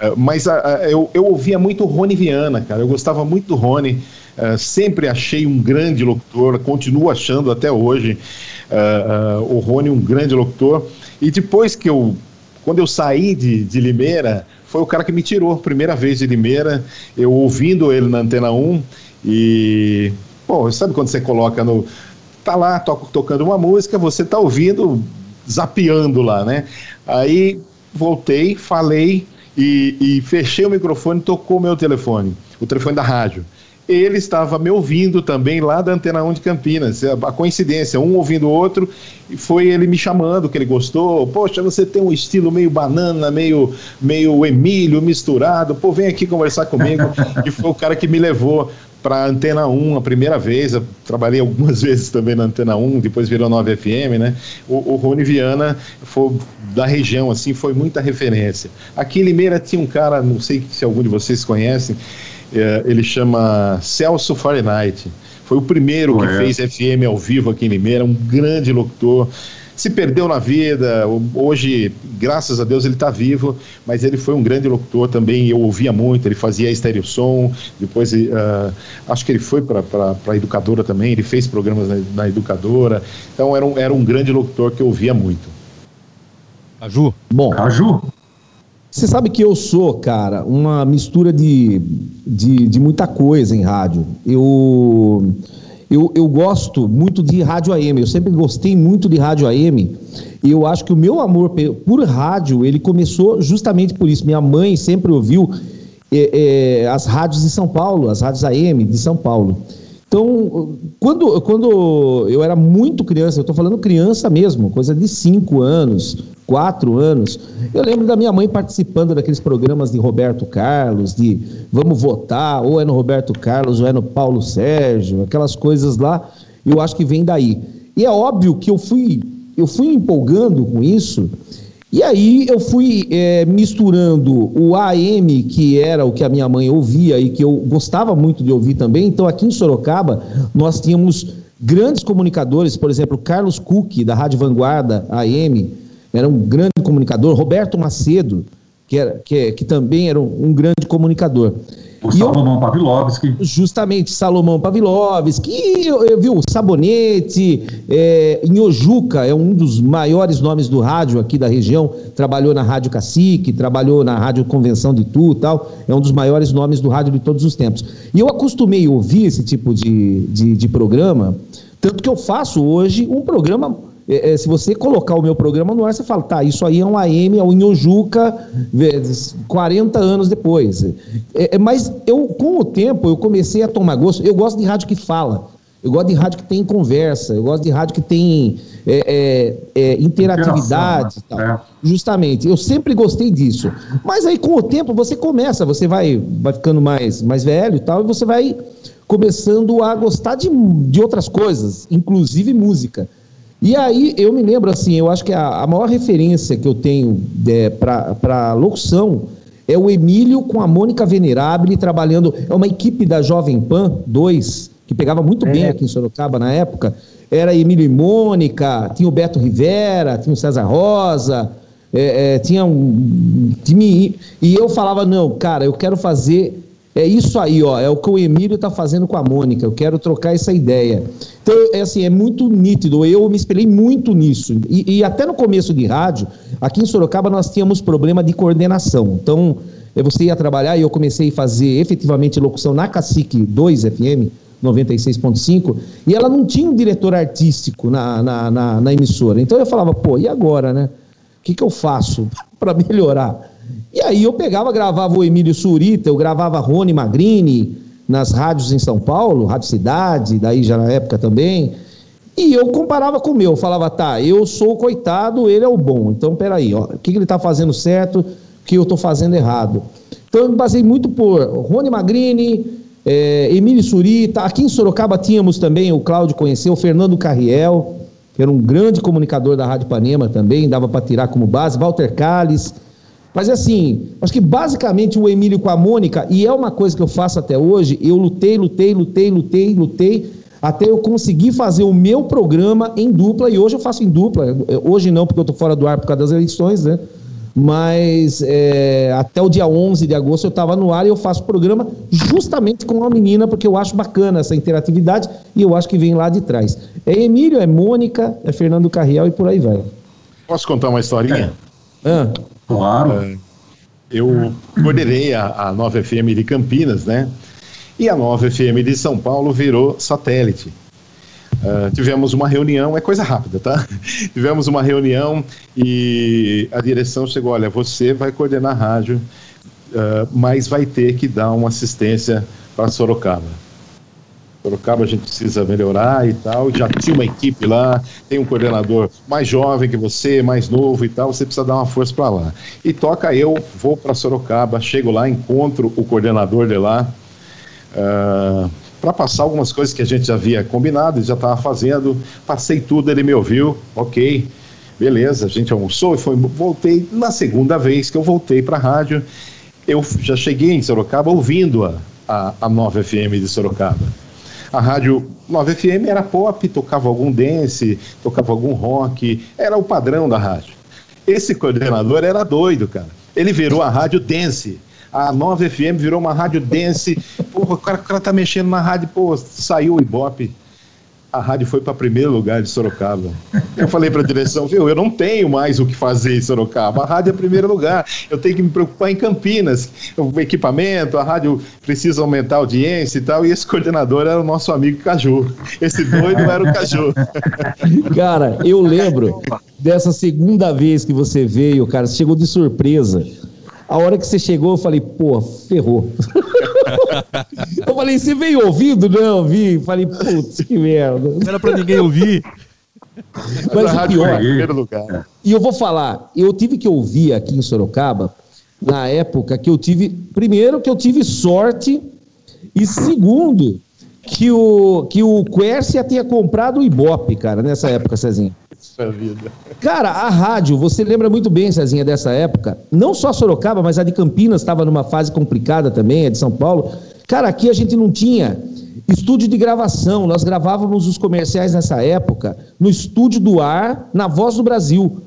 Uh, mas uh, eu, eu ouvia muito o Rony Viana, cara. Eu gostava muito do Rony. sempre achei um grande locutor, continuo achando até hoje o Rony um grande locutor. E depois que eu, quando eu saí de, de Limeira, foi o cara que me tirou, primeira vez de Limeira, eu ouvindo ele na Antena 1 e, pô, sabe quando você coloca no... tá lá to tocando uma música, você tá ouvindo, zapeando lá, né? Aí voltei, falei e, e fechei o microfone, tocou o meu telefone, o telefone da rádio ele estava me ouvindo também lá da Antena 1 de Campinas. A coincidência, um ouvindo o outro, e foi ele me chamando, que ele gostou. Poxa, você tem um estilo meio banana, meio, meio Emílio misturado. Pô, vem aqui conversar comigo. e foi o cara que me levou para a Antena 1 a primeira vez. Eu trabalhei algumas vezes também na Antena 1, depois virou 9 FM, né? O, o Rony Viana foi da região, assim, foi muita referência. Aqui em Limeira tinha um cara, não sei se algum de vocês conhecem, é, ele chama Celso Fahrenheit. Foi o primeiro que é. fez FM ao vivo aqui em Limeira, um grande locutor. Se perdeu na vida, hoje, graças a Deus, ele está vivo, mas ele foi um grande locutor também. Eu ouvia muito, ele fazia estéreo som, depois uh, acho que ele foi para a educadora também, ele fez programas na, na educadora. Então era um, era um grande locutor que eu ouvia muito. Aju? Bom, Aju? Você sabe que eu sou, cara, uma mistura de, de, de muita coisa em rádio. Eu, eu, eu gosto muito de rádio AM, eu sempre gostei muito de rádio AM, e eu acho que o meu amor por rádio, ele começou justamente por isso. Minha mãe sempre ouviu é, é, as rádios de São Paulo, as rádios AM de São Paulo. Então, quando, quando eu era muito criança, eu estou falando criança mesmo, coisa de 5 anos, 4 anos, eu lembro da minha mãe participando daqueles programas de Roberto Carlos, de vamos votar, ou é no Roberto Carlos, ou é no Paulo Sérgio, aquelas coisas lá, eu acho que vem daí. E é óbvio que eu fui, eu fui empolgando com isso, e aí eu fui é, misturando o AM, que era o que a minha mãe ouvia e que eu gostava muito de ouvir também. Então, aqui em Sorocaba, nós tínhamos grandes comunicadores, por exemplo, Carlos Cook, da Rádio Vanguarda AM, era um grande comunicador, Roberto Macedo, que, era, que, que também era um, um grande comunicador. O Salomão eu, Pavlovski. Justamente, Salomão Pavlovski, eu, eu, viu, Sabonete, é, Inhojuca é um dos maiores nomes do rádio aqui da região, trabalhou na Rádio Cacique, trabalhou na Rádio Convenção de Tu tal, é um dos maiores nomes do rádio de todos os tempos. E eu acostumei a ouvir esse tipo de, de, de programa, tanto que eu faço hoje um programa é, é, se você colocar o meu programa no ar, você fala, tá, isso aí é um AM, é um Inhojuca, 40 anos depois. É, é, mas eu, com o tempo, eu comecei a tomar gosto. Eu gosto de rádio que fala. Eu gosto de rádio que tem conversa, eu gosto de rádio que tem é, é, é interatividade. Tal. É. Justamente, eu sempre gostei disso. Mas aí, com o tempo, você começa, você vai, vai ficando mais, mais velho e tal, e você vai começando a gostar de, de outras coisas, inclusive música. E aí eu me lembro assim, eu acho que a, a maior referência que eu tenho é, para locução é o Emílio com a Mônica Venerabile trabalhando. É uma equipe da Jovem Pan 2, que pegava muito é. bem aqui em Sorocaba na época. Era Emílio e Mônica, tinha o Beto Rivera, tinha o César Rosa, é, é, tinha um time. E eu falava: não, cara, eu quero fazer é isso aí, ó, é o que o Emílio está fazendo com a Mônica. Eu quero trocar essa ideia. Então, é assim, é muito nítido. Eu me espelhei muito nisso. E, e até no começo de rádio, aqui em Sorocaba nós tínhamos problema de coordenação. Então, você ia trabalhar e eu comecei a fazer efetivamente locução na Cacique 2 FM, 96.5, e ela não tinha um diretor artístico na, na, na, na emissora. Então eu falava, pô, e agora, né? O que, que eu faço para melhorar? E aí eu pegava, gravava o Emílio Surita, eu gravava Rony Magrini nas rádios em São Paulo, Rádio Cidade, daí já na época também. E eu comparava com o meu, falava, tá, eu sou o coitado, ele é o bom. Então, peraí, ó, o que, que ele está fazendo certo, o que eu estou fazendo errado. Então, eu me basei muito por Rony Magrini, é, Emílio Surita. Aqui em Sorocaba tínhamos também, o Cláudio conheceu, o Fernando Carriel, que era um grande comunicador da Rádio Panema também, dava para tirar como base, Walter Calles. Mas assim, acho que basicamente o Emílio com a Mônica, e é uma coisa que eu faço até hoje, eu lutei, lutei, lutei, lutei, lutei, até eu conseguir fazer o meu programa em dupla, e hoje eu faço em dupla. Hoje não, porque eu estou fora do ar por causa das eleições, né? Mas é, até o dia 11 de agosto eu estava no ar e eu faço programa justamente com a menina, porque eu acho bacana essa interatividade e eu acho que vem lá de trás. É Emílio, é Mônica, é Fernando Carriel e por aí vai. Posso contar uma historinha? É. Ah. Claro. É, eu coordenei a, a Nova FM de Campinas, né? E a Nova FM de São Paulo virou satélite. Uh, tivemos uma reunião, é coisa rápida, tá? tivemos uma reunião e a direção chegou: olha, você vai coordenar a rádio, uh, mas vai ter que dar uma assistência para Sorocaba. Sorocaba a gente precisa melhorar e tal. Já tinha uma equipe lá, tem um coordenador mais jovem que você, mais novo e tal. Você precisa dar uma força para lá. E toca eu, vou para Sorocaba, chego lá, encontro o coordenador de lá. Uh, ah, para passar algumas coisas que a gente já havia combinado, já estava fazendo, passei tudo, ele me ouviu, ok, beleza, a gente almoçou e foi, voltei na segunda vez que eu voltei para a rádio, eu já cheguei em Sorocaba ouvindo a, a, a nova FM de Sorocaba. A rádio 9 FM era pop, tocava algum dance, tocava algum rock, era o padrão da rádio. Esse coordenador era doido, cara. Ele virou a rádio dance. A 9 FM virou uma rádio dance. Porra, o cara, o cara tá mexendo na rádio, pô, saiu o Ibope. A rádio foi para primeiro lugar de Sorocaba. Eu falei para a direção, viu, eu não tenho mais o que fazer em Sorocaba. A rádio é primeiro lugar. Eu tenho que me preocupar em Campinas. O equipamento, a rádio precisa aumentar a audiência e tal. E esse coordenador era o nosso amigo Caju. Esse doido era o Caju. Cara, eu lembro dessa segunda vez que você veio, cara, você chegou de surpresa. A hora que você chegou, eu falei, pô, ferrou. eu falei, você veio ouvindo? Não, vi. Falei, putz, que merda. Não era pra ninguém ouvir. Mas o pior. E eu vou falar, eu tive que ouvir aqui em Sorocaba, na época que eu tive, primeiro que eu tive sorte, e segundo, que o, que o Quercia tinha comprado o Ibope, cara, nessa época, Cezinha. Vida. Cara, a rádio, você lembra muito bem, Cezinha, dessa época. Não só Sorocaba, mas a de Campinas estava numa fase complicada também, a de São Paulo. Cara, aqui a gente não tinha estúdio de gravação. Nós gravávamos os comerciais nessa época no estúdio do ar, na Voz do Brasil.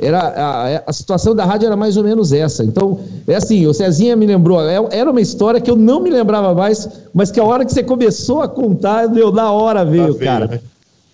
Era, a, a, situação da rádio era mais ou menos essa. Então, é assim, o Cezinha me lembrou, é, era uma história que eu não me lembrava mais, mas que a hora que você começou a contar, deu na hora veio, tá cara. Né?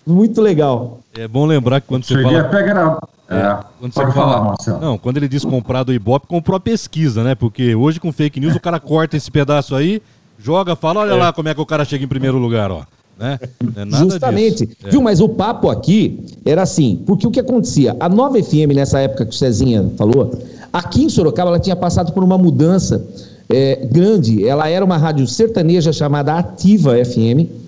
Muito legal. É bom lembrar que quando você Cheguei fala. A pegar é, é, quando você fala, Marcelo. Não, quando ele diz comprar do Ibope, comprou a pesquisa, né? Porque hoje com fake news o cara corta esse pedaço aí, joga, fala, olha é. lá como é que o cara chega em primeiro lugar, ó. Né? É Justamente. Disso. Viu, mas o papo aqui era assim, porque o que acontecia? A nova FM, nessa época que o Cezinha falou, aqui em Sorocaba ela tinha passado por uma mudança é, grande. Ela era uma rádio sertaneja chamada Ativa FM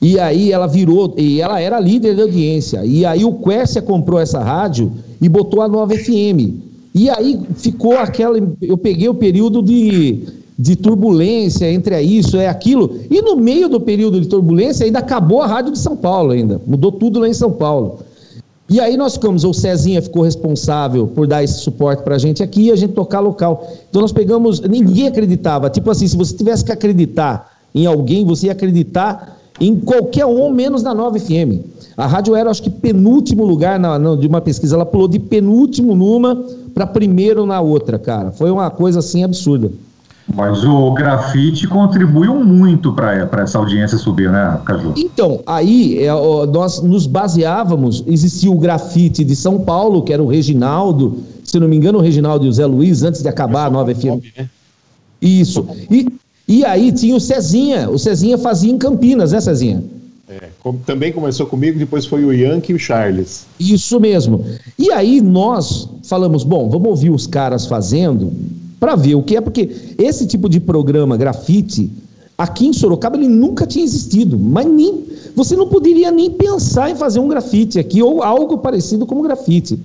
e aí ela virou, e ela era líder da audiência. E aí o Quercia comprou essa rádio e botou a nova FM. E aí ficou aquela. Eu peguei o período de, de turbulência entre isso e aquilo. E no meio do período de turbulência ainda acabou a rádio de São Paulo ainda. Mudou tudo lá em São Paulo. E aí nós ficamos, o Cezinha ficou responsável por dar esse suporte para a gente aqui e a gente tocar local. Então nós pegamos, ninguém acreditava. Tipo assim, se você tivesse que acreditar em alguém, você ia acreditar em qualquer um, menos na 9 FM. A rádio era, acho que, penúltimo lugar na, na, de uma pesquisa. Ela pulou de penúltimo numa para primeiro na outra, cara. Foi uma coisa assim absurda. Mas o grafite contribuiu muito para essa audiência subir, né, Caju? Então, aí é, nós nos baseávamos, existia o grafite de São Paulo, que era o Reginaldo, se não me engano, o Reginaldo e o Zé Luiz, antes de acabar a nova FM. Né? Isso. E e aí tinha o Cezinha, o Cezinha fazia em Campinas, né, Cezinha? É, também começou comigo, depois foi o Yankee e o Charles. Isso mesmo. E aí nós falamos, bom, vamos ouvir os caras fazendo para ver o que é, porque esse tipo de programa grafite, aqui em Sorocaba ele nunca tinha existido, mas nem você não poderia nem pensar em fazer um grafite aqui ou algo parecido como grafite.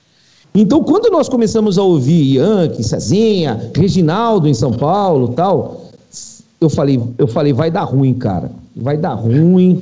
Então, quando nós começamos a ouvir Yankee, Cezinha, Reginaldo em São Paulo, tal, eu falei, eu falei, vai dar ruim, cara. Vai dar ruim.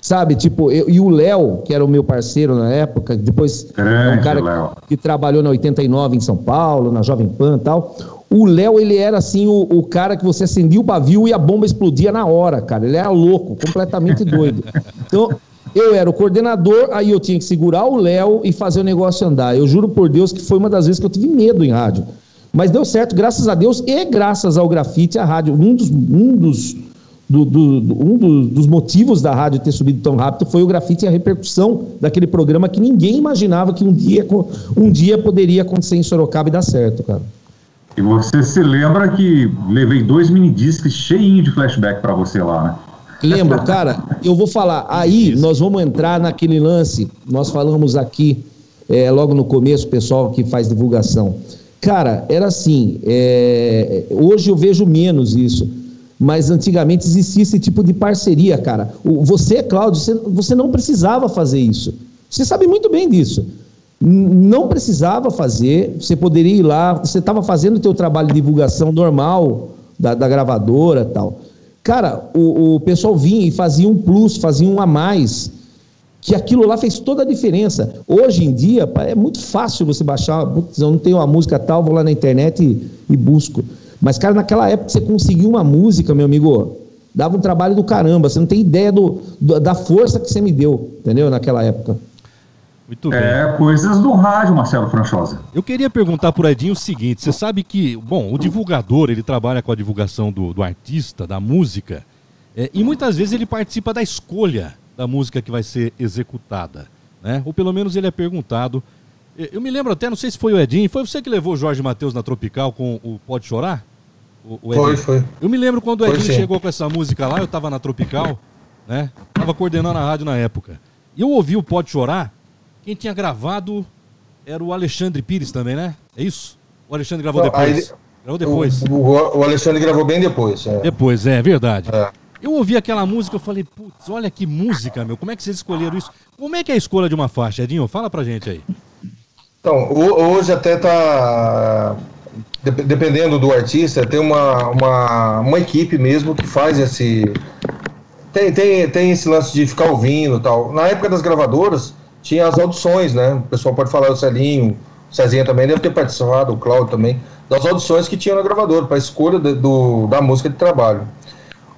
Sabe, tipo, eu, e o Léo, que era o meu parceiro na época, depois Grande, um cara que, que, trabalhou na 89 em São Paulo, na Jovem Pan e tal. O Léo, ele era assim, o, o, cara que você acendia o pavio e a bomba explodia na hora, cara. Ele era louco, completamente doido. Então, eu era o coordenador, aí eu tinha que segurar o Léo e fazer o negócio andar. Eu juro por Deus que foi uma das vezes que eu tive medo em rádio. Mas deu certo, graças a Deus e graças ao grafite, a rádio. Um dos, um dos, do, do, um do, dos motivos da rádio ter subido tão rápido foi o grafite e a repercussão daquele programa que ninguém imaginava que um dia, um dia poderia acontecer em Sorocaba e dar certo, cara. E você se lembra que levei dois mini discos cheinhos de flashback para você lá, né? Lembro, cara, eu vou falar. Aí nós vamos entrar naquele lance. Nós falamos aqui, é, logo no começo, pessoal que faz divulgação. Cara, era assim. É... Hoje eu vejo menos isso. Mas antigamente existia esse tipo de parceria, cara. Você, Cláudio, você, não precisava fazer isso. Você sabe muito bem disso. Não precisava fazer, você poderia ir lá, você estava fazendo o teu trabalho de divulgação normal da, da gravadora tal. Cara, o, o pessoal vinha e fazia um plus, fazia um a mais que aquilo lá fez toda a diferença. Hoje em dia, é muito fácil você baixar, eu não tenho uma música tal, vou lá na internet e, e busco. Mas, cara, naquela época você conseguiu uma música, meu amigo, dava um trabalho do caramba. Você não tem ideia do, do da força que você me deu, entendeu? Naquela época. Muito bem. É, coisas do rádio, Marcelo Franchosa. Eu queria perguntar por Edinho o seguinte: você sabe que, bom, o divulgador, ele trabalha com a divulgação do, do artista, da música, é, e muitas vezes ele participa da escolha da música que vai ser executada, né? Ou pelo menos ele é perguntado. Eu me lembro até, não sei se foi o Edinho, foi você que levou o Jorge Matheus na Tropical com o Pode Chorar? O, o foi, foi. Eu me lembro quando o Edinho foi, chegou com essa música lá, eu tava na Tropical, né? Tava coordenando a rádio na época. E eu ouvi o Pode Chorar, quem tinha gravado era o Alexandre Pires também, né? É isso? O Alexandre gravou Não, depois. Aí, gravou depois. O, o, o, Alexandre gravou bem depois. É. Depois, é, verdade. É. Eu ouvi aquela música, eu falei, putz, olha que música, meu. Como é que vocês escolheram isso? Como é que é a escolha de uma faixa, Edinho? Fala pra gente aí. Então, hoje até tá. Dependendo do artista, tem uma, uma, uma equipe mesmo que faz esse. Tem, tem, tem esse lance de ficar ouvindo e tal. Na época das gravadoras, tinha as audições, né? O pessoal pode falar, o Celinho, o Cezinha também deve ter participado, o Cláudio também, das audições que tinha na gravadora, para escolha do, da música de trabalho.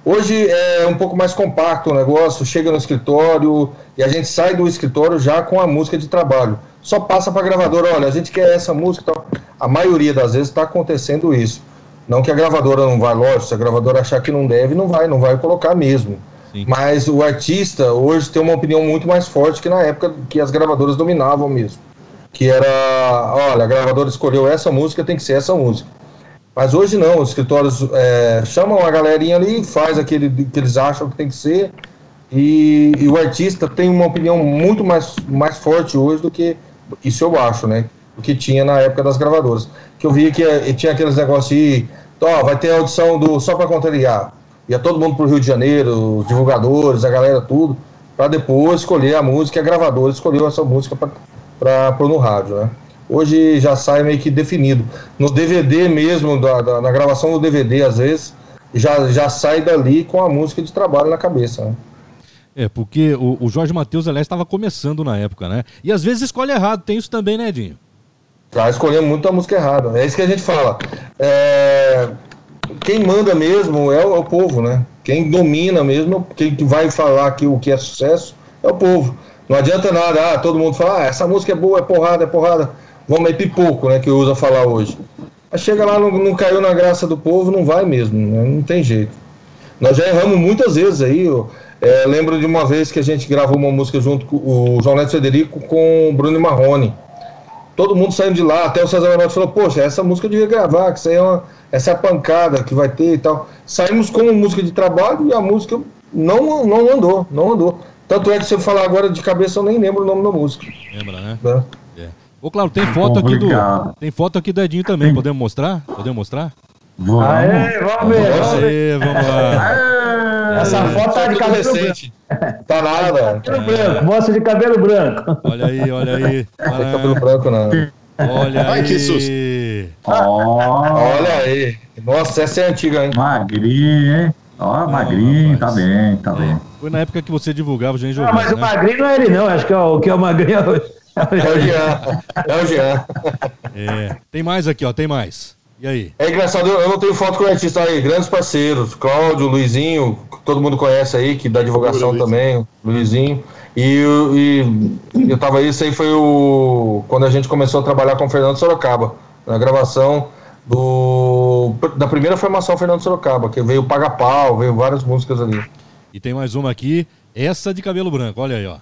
Hoje é um pouco mais compacto o negócio, chega no escritório e a gente sai do escritório já com a música de trabalho. Só passa para a gravadora, olha, a gente quer essa música. Então, a maioria das vezes está acontecendo isso. Não que a gravadora não vai, lógico, se a gravadora achar que não deve, não vai, não vai colocar mesmo. Sim. Mas o artista hoje tem uma opinião muito mais forte que na época que as gravadoras dominavam mesmo. Que era, olha, a gravadora escolheu essa música, tem que ser essa música. Mas hoje não, os escritórios é, chamam a galerinha ali, faz aquele que eles acham que tem que ser, e, e, o artista tem uma opinião muito mais, mais forte hoje do que isso eu acho, né? Do que tinha na época das gravadoras. Que eu via que eh, tinha aqueles negócios de, ó, vai ter a audição do Só para Contrariar. Ia todo mundo pro Rio de Janeiro, os divulgadores, a galera, tudo, para depois escolher a música, a gravadora escolheu essa música para pôr no rádio, né? Hoje já sai meio que definido. No DVD mesmo, da, da, na gravação do DVD, às vezes, já, já sai dali com a música de trabalho na cabeça. Né? É, porque o, o Jorge Matheus, aliás, estava começando na época, né? E às vezes escolhe errado, tem isso também, né, Edinho? Já escolhendo muito a música errada. É isso que a gente fala. É... Quem manda mesmo é o, é o, povo, né? Quem domina mesmo, quem vai falar que o que é sucesso é o povo. Não adianta nada, ah, todo mundo fala, ah, essa música é boa, é porrada, é porrada vamos aí, pipoco, né, que usa falar hoje. Mas chega lá, não, não, caiu na graça do povo, não vai mesmo, né, não tem jeito. Nós já erramos muitas vezes aí, eu, é, lembro de uma vez que a gente gravou uma música junto com o João Neto Federico com o Bruno Marrone. Todo mundo saindo de lá, até o César Menotti falou, poxa, essa música eu devia gravar, que isso aí é uma, essa é a pancada que vai ter e tal. Saímos com música de trabalho e a música não, não andou, não andou. Tanto é que se eu falar agora de cabeça eu nem lembro o nome da música. Lembra, né? né? Ô, claro, tem foto aqui do. Tem foto aqui do Edinho também. Tem. Podemos mostrar? Podemos mostrar? Vamos. Aê, vamos ver. Aê, vamos lá. Essa foto tá de cabelo recente. Tá nada. Cabelo branco, mostra de cabelo branco. Olha aí, olha aí. Não tem cabelo branco, não. Olha Ai, aí. que susto. Oh. Olha aí. Nossa, essa é antiga, hein? Magrinho, hein? Ó, oh, magrinho, tá bem, tá bem. Foi na época que você divulgava o Gen Ah, mas né? o magrinho não é ele, não. Acho que é o que é o magrinho hoje. É o Jean. É o Jean. É. Tem mais aqui, ó. Tem mais. E aí? É engraçado, eu não tenho foto com o artista aí. Grandes parceiros. Cláudio, Luizinho, todo mundo conhece aí, que dá divulgação também. Luizinho. E, e eu tava aí, isso aí foi o. Quando a gente começou a trabalhar com o Fernando Sorocaba. Na gravação do. Da primeira formação Fernando Sorocaba, que veio Paga Pau, veio várias músicas ali. E tem mais uma aqui, essa de cabelo branco, olha aí, ó.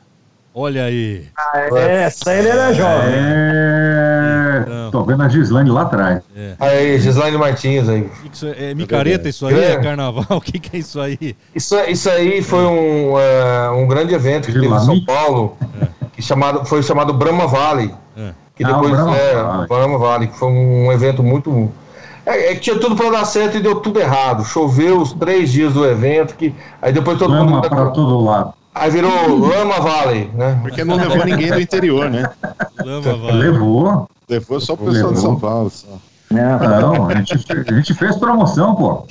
Olha aí. Ah, é, essa ele era jovem. É. Então. Tô vendo a Gislaine lá atrás. É. Aí, Gislaine Martins aí. Isso é, é micareta isso aí? É, é carnaval? O que, que é isso aí? Isso, isso aí foi um, uh, um grande evento que teve em São Paulo, é. que chamado, foi chamado Brahma Valley. É. Que depois, ah, Brahma, é, Valley. Brahma Valley, que foi um evento muito. É, é, que tinha tudo para dar certo e deu tudo errado. Choveu os três dias do evento, que aí depois todo Brahma mundo. para todo lado. Aí virou Lama Valley, né? Porque não levou ninguém do interior, né? Lama Valley. Levou. Levou só o pessoal de São Paulo. Só. Não, a gente, a gente fez promoção, pô.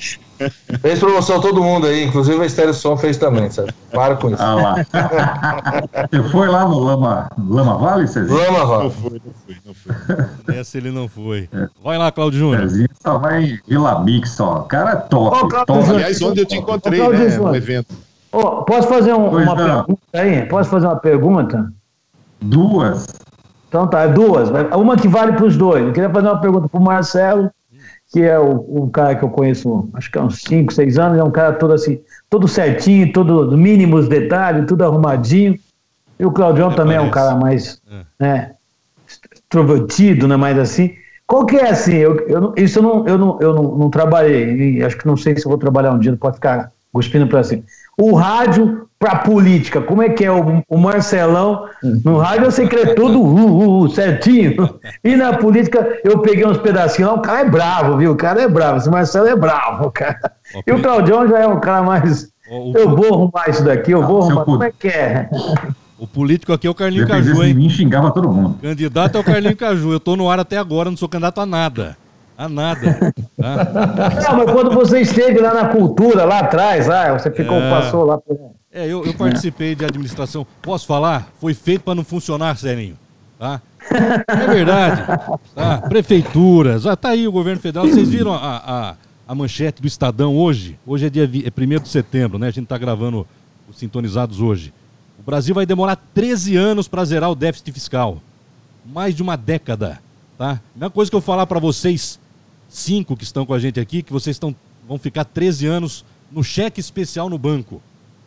Fez promoção todo mundo aí, inclusive a Estéreo Som fez também, sabe? Para com isso. Ah lá. Você foi lá no Lama, Lama Valley, Cezinho? Lama Valley. Não fui, não fui, não fui. Essa ele não foi. É. Vai lá, Claudio Júnior. Cezinho só vai em Vila Mix, só. Cara top. Oh, top. Aliás, onde eu te encontrei, oh, né, no evento. Oh, posso fazer um, uma pergunta aí? Posso fazer uma pergunta? Duas. Então tá, duas. Uma que vale para os dois. Eu queria fazer uma pergunta para o Marcelo. que é o, o, cara que eu conheço, acho que há uns 5, 6 anos, é um cara todo assim, todo certinho, todo mínimos detalhes, tudo arrumadinho. E o Claudião é, também parece. é um cara mais é. né, extrovertido, né, mais assim. Qual que é assim? Eu, eu, isso eu, não, eu, não, eu não, não trabalhei, e acho que não sei se vou trabalhar um dia, não pode ficar cuspindo para assim. O rádio para política, como é que é o, o, Marcelão? No rádio eu sei que é tudo uh, uh, uh, certinho. E na política eu peguei uns pedacinhos lá, o cara é bravo, viu? O cara é bravo, esse Marcelo é bravo, cara. E o Claudião já é um cara mais. Eu vou arrumar isso daqui, eu vou arrumar. Como é que é? O político aqui é o Carlinho Caju, hein? De mim xingava todo mundo. Candidato é o Carlinho Caju. Eu tô no ar até agora, não sou candidato a nada. A nada. Tá? Não, mas quando você esteve lá na cultura, lá atrás, lá, você ficou, é... passou lá. Por... É, eu, eu participei de administração. Posso falar? Foi feito para não funcionar, Serinho. Tá? É verdade. Tá? Prefeituras. Ah, tá aí o governo federal. Vocês viram a, a, a manchete do Estadão hoje? Hoje é dia é 1 de setembro, né? A gente está gravando os sintonizados hoje. O Brasil vai demorar 13 anos para zerar o déficit fiscal. Mais de uma década. Tá? A mesma coisa que eu falar para vocês, cinco que estão com a gente aqui, que vocês estão, vão ficar 13 anos no cheque especial no banco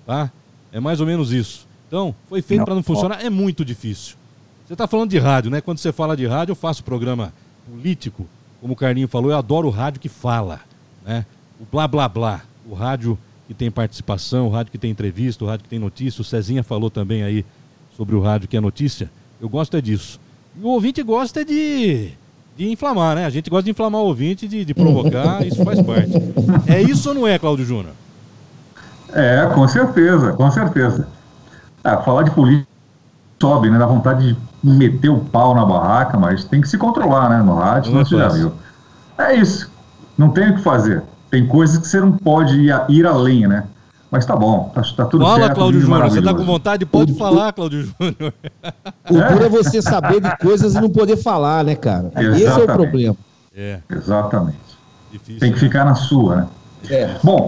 tá? É mais ou menos isso. Então, foi feito para não funcionar, é muito difícil. Você está falando de rádio, né? Quando você fala de rádio, eu faço programa político, como o Carlinho falou, eu adoro o rádio que fala, né? O blá blá blá, o rádio que tem participação, o rádio que tem entrevista, o rádio que tem notícia. O Cezinha falou também aí sobre o rádio que é notícia. Eu gosto é disso. E o ouvinte gosta de, de inflamar, né? A gente gosta de inflamar o ouvinte, de, de provocar, isso faz parte. É isso ou não é, Cláudio Júnior? É, com certeza, com certeza. Ah, falar de política sobe, né? Dá vontade de meter o pau na barraca, mas tem que se controlar, né? No rádio, não, você já viu. É isso. Não tem o que fazer. Tem coisas que você não pode ir, ir além, né? Mas tá bom, tá, tá tudo Fala, certo. Fala, Cláudio Júnior. Você tá com vontade? Pode o, falar, Cláudio Júnior. O duro é você saber de coisas e não poder falar, né, cara? Exatamente. Esse é o problema. É. Exatamente. Difícil, Tem que né? ficar na sua, né? É. Bom,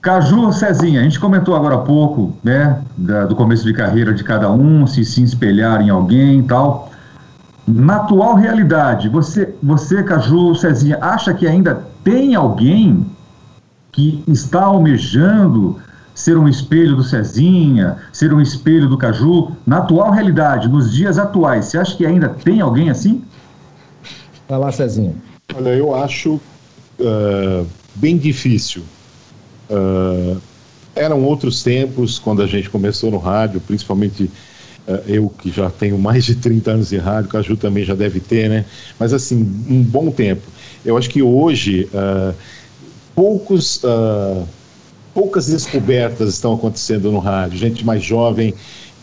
Caju, Cezinha, a gente comentou agora há pouco, né, da, do começo de carreira de cada um, se se espelhar em alguém e tal. Na atual realidade, você, você, Caju, Cezinha, acha que ainda tem alguém que está almejando ser um espelho do Cezinha, ser um espelho do Caju? Na atual realidade, nos dias atuais, você acha que ainda tem alguém assim? Vai lá, Cezinha. Olha, eu acho uh, bem difícil Uh, eram outros tempos quando a gente começou no rádio, principalmente uh, eu que já tenho mais de 30 anos de rádio, o Caju também já deve ter, né? Mas assim, um bom tempo. Eu acho que hoje uh, poucos, poucas descobertas estão acontecendo no rádio. Gente mais jovem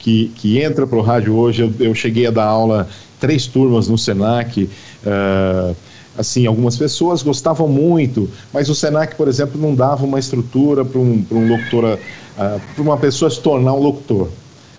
que, que entra para o rádio hoje, eu, eu, cheguei a dar aula três turmas no Senac. Uh, assim, algumas pessoas gostavam muito, mas o Senac, por exemplo, não dava uma estrutura para um, um locutor, uh, para uma pessoa se tornar um locutor.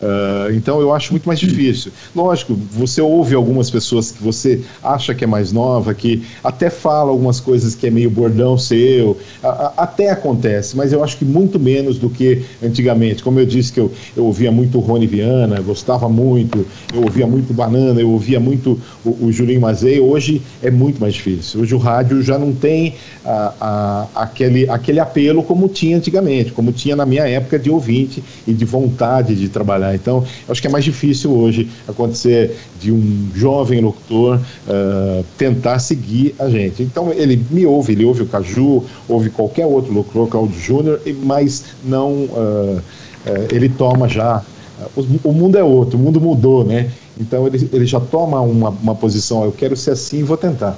Uh, então eu acho muito mais difícil. Lógico, você ouve algumas pessoas que você acha que é mais nova, que até fala algumas coisas que é meio bordão seu, a, a, até acontece, mas eu acho que muito menos do que antigamente. Como eu disse que eu, eu ouvia muito Rony Viana, gostava muito, eu ouvia muito Banana, eu ouvia muito o, o Julinho Mazei, hoje é muito mais difícil. Hoje o rádio já não tem a, aquele, aquele apelo como tinha antigamente, como tinha na minha época de ouvinte e de vontade de trabalhar então, acho que é mais difícil hoje acontecer de um jovem locutor uh, tentar seguir a gente. Então, ele me ouve, ele ouve o Caju, ouve qualquer outro locutor, Claudio Júnior, mas não. Uh, uh, ele toma já. O, o, mundo é outro, o mundo mudou, né? Então, ele, ele já toma uma, uma posição, eu quero ser assim e vou tentar.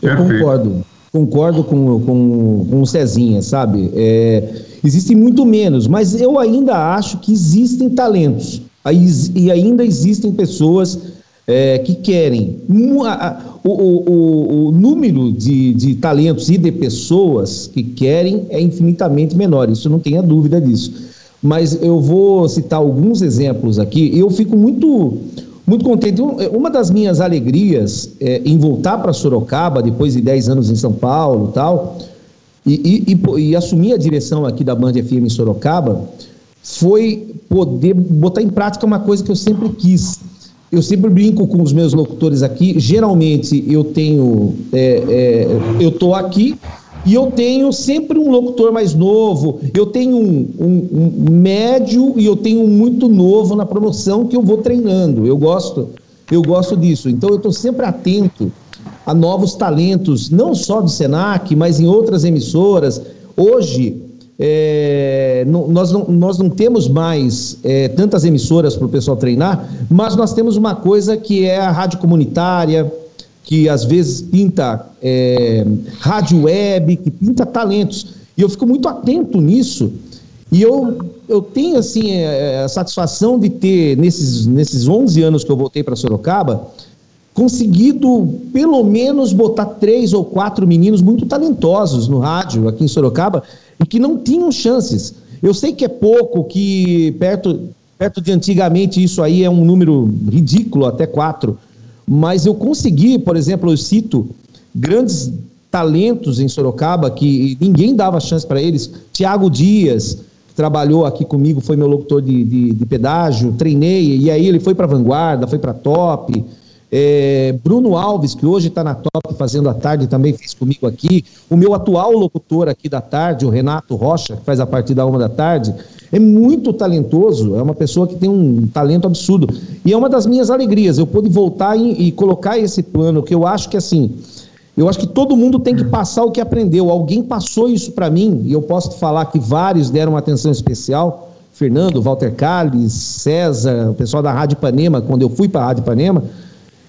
Eu concordo concordo com, com, com o Cezinha, sabe? É, existem muito menos, mas eu ainda acho que existem talentos e ainda existem pessoas é, que querem. O, o, o, o número de, de talentos e de pessoas que querem é infinitamente menor, isso não tenha dúvida disso. Mas eu vou citar alguns exemplos aqui. Eu fico muito muito contente. Uma das minhas alegrias é, em voltar para Sorocaba, depois de 10 anos em São Paulo tal, e, e, e, assumir a direção aqui da Band FM em Sorocaba, foi poder botar em prática uma coisa que eu sempre quis, eu sempre brinco com os meus locutores aqui. Geralmente eu tenho, é, é, eu tô aqui e eu tenho sempre um locutor mais novo. Eu tenho um, um, um médio e eu tenho um muito novo na promoção que eu vou treinando. Eu gosto, eu gosto disso. Então eu estou sempre atento a novos talentos, não só do Senac, mas em outras emissoras. Hoje é, não, nós, não, nós não temos mais é, tantas emissoras para o pessoal treinar, mas nós temos uma coisa que é a rádio comunitária, que às vezes pinta é, rádio web, que pinta talentos. E eu fico muito atento nisso. E eu, eu tenho, assim, é, a satisfação de ter, nesses, nesses 11 anos que eu voltei para Sorocaba, conseguido pelo menos botar três ou quatro meninos muito talentosos no rádio aqui em Sorocaba e que não tinham chances. Eu sei que é pouco, que perto, perto de antigamente isso aí é um número ridículo, até quatro, mas eu consegui, por exemplo, eu cito grandes talentos em Sorocaba que ninguém dava chance para eles. Tiago Dias, que trabalhou aqui comigo, foi meu locutor de, de, de pedágio, treinei, e aí ele foi para Vanguarda, foi para Top. É, Bruno Alves, que hoje está na Top fazendo a tarde, também fez comigo aqui. O meu atual locutor aqui da tarde, o Renato Rocha, que faz a partir da uma da tarde, é muito talentoso, é uma pessoa que tem um talento absurdo. E é uma das minhas alegrias, eu pude voltar e, e colocar esse plano, que eu acho que assim, eu acho que todo mundo tem que passar o que aprendeu. Alguém passou isso para mim, e eu posso falar que vários deram uma atenção especial. Fernando, Walter Calles, César, o pessoal da Rádio Ipanema, quando eu fui para a Rádio Ipanema,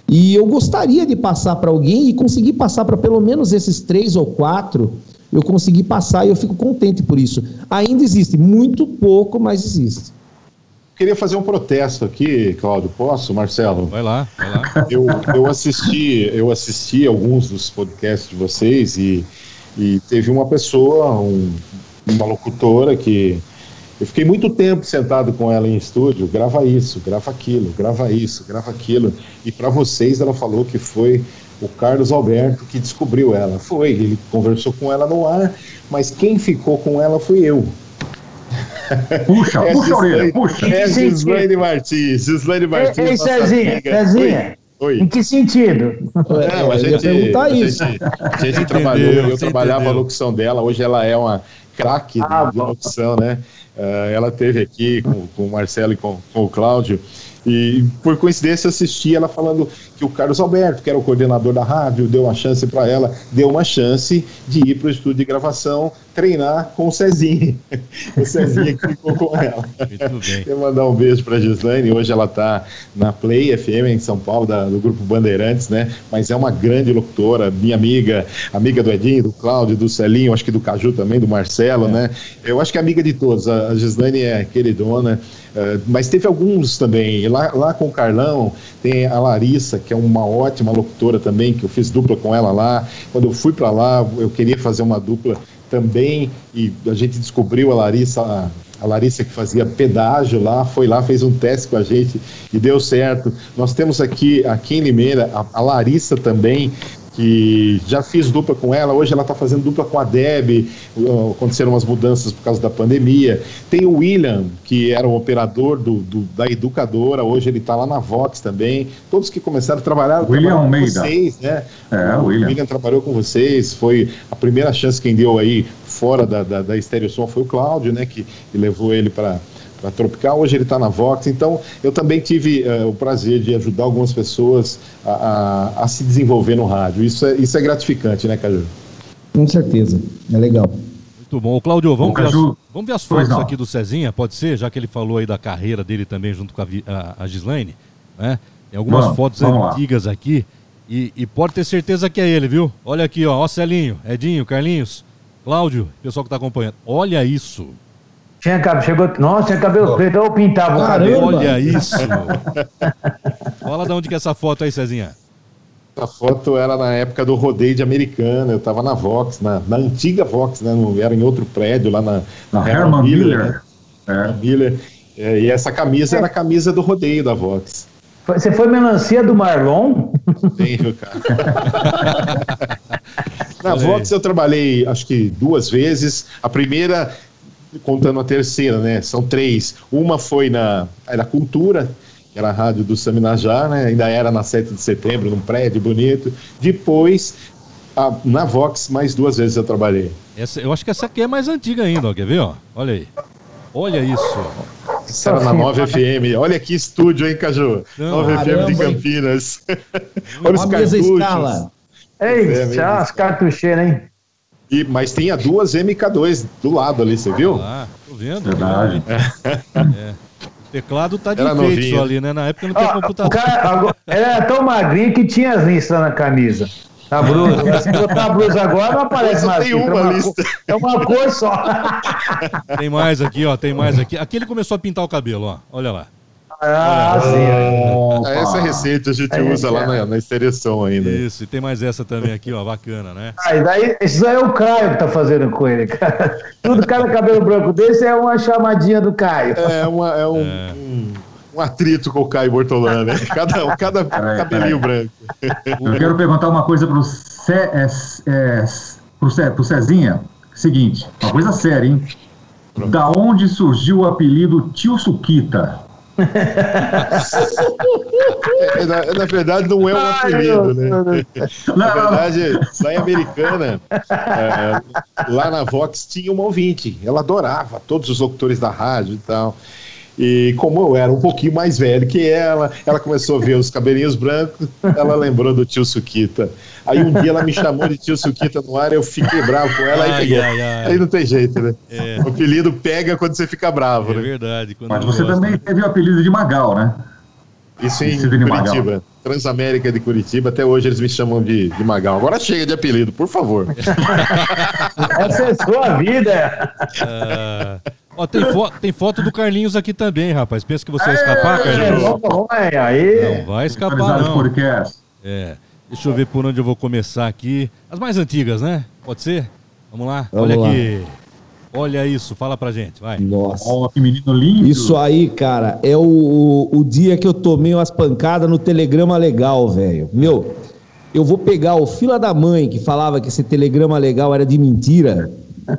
e eu gostaria de passar para alguém e conseguir passar para pelo menos esses três ou quatro. Eu consegui passar e eu fico contente por isso. Ainda existe, muito pouco, mas existe. Queria fazer um protesto aqui, Cláudio. Posso, Marcelo? Vai lá, vai lá. Eu, eu assisti, eu assisti alguns dos podcasts de vocês e, e teve uma pessoa, um, uma locutora que eu fiquei muito tempo sentado com ela em estúdio, grava isso, grava aquilo, grava isso, grava aquilo. E para vocês ela falou que foi o Carlos Alberto que descobriu ela. Foi, ele conversou com ela no ar, mas quem ficou com ela fui eu. Puxa, é puxa a orelha, puxa. É Gislaine Martins, Gislaine Martins. Ei, Cezinha, Cezinha. Oi. Em que sentido? Não, a gente, perguntar isso. A gente, a gente trabalhou, eu trabalhava entendeu. a locução dela, hoje ela é uma craque ah, de locução, né? Uh, ela teve aqui com, com o Marcelo e com, com o Cláudio. E por coincidência assisti ela falando que o Carlos Alberto, que era o coordenador da rádio, deu uma chance para ela, deu uma chance de ir para o estúdio de gravação treinar com o Cezinho. o Cezinho que ficou com ela. Muito bem. Quero mandar um beijo para a Gislaine. Hoje ela está na Play FM em São Paulo, da, do Grupo Bandeirantes, né? Mas é uma grande locutora, minha amiga, amiga do Edinho, do Cláudio, do Celinho, acho que do Caju também, do Marcelo, é. né? Eu acho que é amiga de todos. A, a Gislaine é queridona. Uh, mas teve alguns também. Lá, lá com o Carlão, tem a Larissa, que é uma ótima locutora também, que eu fiz dupla com ela lá. Quando eu fui para lá, eu queria fazer uma dupla também, e a gente descobriu a Larissa, a, a Larissa que fazia pedágio lá, foi lá, fez um teste com a gente e deu certo. Nós temos aqui, aqui em Limeira, a, a Larissa também, que já fiz dupla com ela, hoje ela está fazendo dupla com a Deb, aconteceram umas mudanças por causa da pandemia. Tem o William, que era o operador do, do da educadora, hoje ele está lá na Vox também. Todos que começaram a trabalhar William com vocês, né? É, o William. William trabalhou com vocês, foi a primeira chance quem deu aí fora da, da, da Estéreo Som foi o Cláudio, né? Que levou ele para para Tropical, hoje ele está na Vox, então eu também tive uh, o prazer de ajudar algumas pessoas a, a, a, se desenvolver no rádio. Isso é, isso é gratificante, né, Caju? Com certeza, é legal. Muito bom. Cláudio, vamos, ver as, vamos ver as fotos aqui do Cezinha, pode ser, já que ele falou aí da carreira dele também junto com a, a, a Gislaine, né? Tem algumas vamos, fotos vamos antigas lá. aqui e, e, pode ter certeza que é ele, viu? Olha aqui, ó, ó Celinho, Edinho, Carlinhos, Cláudio, pessoal que está acompanhando. Olha isso. Tinha cabelo, chegou. Nossa, tinha cabelo preto, eu pintava o cabelo. Olha isso! Fala de onde que é essa foto aí, Cezinha. A foto era na época do rodeio de Americana, eu estava na Vox, na, na, antiga Vox, né? Não era em outro prédio lá na, na Herman Miller. Miller. Né? É. Miller. É, e essa camisa é. era a camisa do rodeio da Vox. Você foi melancia do Marlon? Tenho, cara. na Vox eu trabalhei acho que duas vezes. A primeira contando a terceira, né? São três. Uma foi na era cultura que era a rádio do Saminajá, né? Ainda era na 7 de setembro, num prédio bonito. Depois, a, na Vox, mais duas vezes eu trabalhei. Essa, eu acho que essa aqui é mais antiga ainda, ó, quer ver? Ó? Olha aí. Olha isso. Isso era na 9 FM. Olha que estúdio, hein, Caju? Não, 9 FM de Campinas. Olha os cartuchos. escala. Ei, é, as cartucheiras, hein? E, mas tem a duas MK2 do lado ali, você viu? Ah, tô vendo. Verdade. É. O teclado tá de enfeite ali, né? Na época não tinha ah, computador. Cara, era tão magrinho que tinha as listas na camisa. A blusa. Se botar a blusa agora, não aparece mais. Tem uma, uma lista. Cor, é uma cor só. Tem mais aqui, ó. Tem mais aqui. Aqui ele começou a pintar o cabelo, ó. Olha lá. Ah, sim. É, essa receita a gente é, usa é. lá na, na exterição ainda. Isso, e tem mais essa também aqui, ó, bacana, né? Ah, e daí, isso aí é o Caio que tá fazendo com ele, cara. Tudo, cada cabelo branco desse é uma chamadinha do Caio. É, uma, é um, é. um, um atrito com o Caio Bortolã, né? Cada, cada cabelinho branco. Eu quero perguntar uma coisa pro, Ce, é, é, pro, Ce, pro Cezinha. Seguinte, uma coisa séria, hein? Da onde surgiu o apelido Tio Suquita? É, na, na, verdade, não é um apelido, né? Na verdade, lá em Americana, é, lá na Vox tinha uma ouvinte. Ela adorava todos os locutores da rádio e tal. E como eu era um pouquinho mais velho que ela, ela começou a ver os cabelinhos brancos, ela lembrou do tio Suquita. Aí um dia ela me chamou de tio Suquita no ar, eu fiquei bravo com ela, ai, aí Ai, ai. Aí não tem jeito, né? É. O apelido pega quando você fica bravo, é né? verdade. Mas você gosta. também teve o apelido de Magal, né? Isso em Curitiba. Transamérica de Curitiba, até hoje eles me chamam de, de Magal. Agora chega de apelido, por favor. Essa é a sua vida. Uh... Ó, tem, fo tem foto do Carlinhos aqui também, rapaz. Pensa que você vai escapar, Carlinhos? Não vai escapar, não. É. Deixa eu ver por onde eu vou começar aqui. As mais antigas, né? Pode ser? Vamos lá. Vamos Olha lá. aqui. Olha isso, fala pra gente, vai. Nossa. Oh, que menino lindo. Isso aí, cara, é o, o dia que eu tomei umas pancadas no telegrama legal, velho. Meu, eu vou pegar o fila da mãe que falava que esse telegrama legal era de mentira.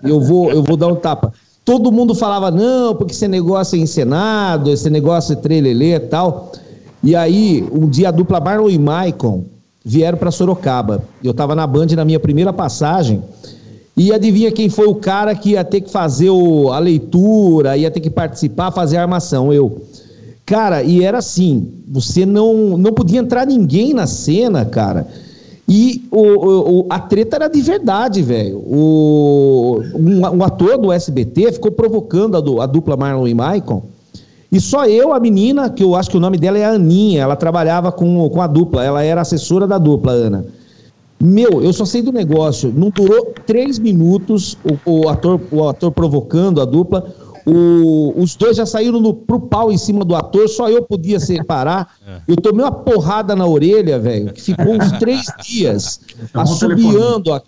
Eu vou, eu vou dar um tapa todo mundo falava, não, porque esse negócio é encenado, esse negócio é trelelê e tal. E aí, um dia a dupla Marlon e Maicon vieram para Sorocaba. Eu estava na Band na minha primeira passagem. E adivinha quem foi o cara que ia ter que fazer o, a leitura, ia ter que participar, fazer a armação? Eu. Cara, e era assim: você não, não podia entrar ninguém na cena, cara. E o, o, a treta era de verdade, velho. O, um, um, ator do SBT ficou provocando a, do, a, dupla Marlon e Maicon. E só eu, a menina, que eu acho que o nome dela é Aninha, ela trabalhava com, com a dupla, ela era assessora da dupla, Ana. Meu, eu só sei do negócio. Não durou três minutos o, o ator, o ator provocando a dupla. O, os dois já saíram no, pro pau em cima do ator, só eu podia separar. É. Eu tomei uma porrada na orelha, velho, que ficou uns três dias assobiando a,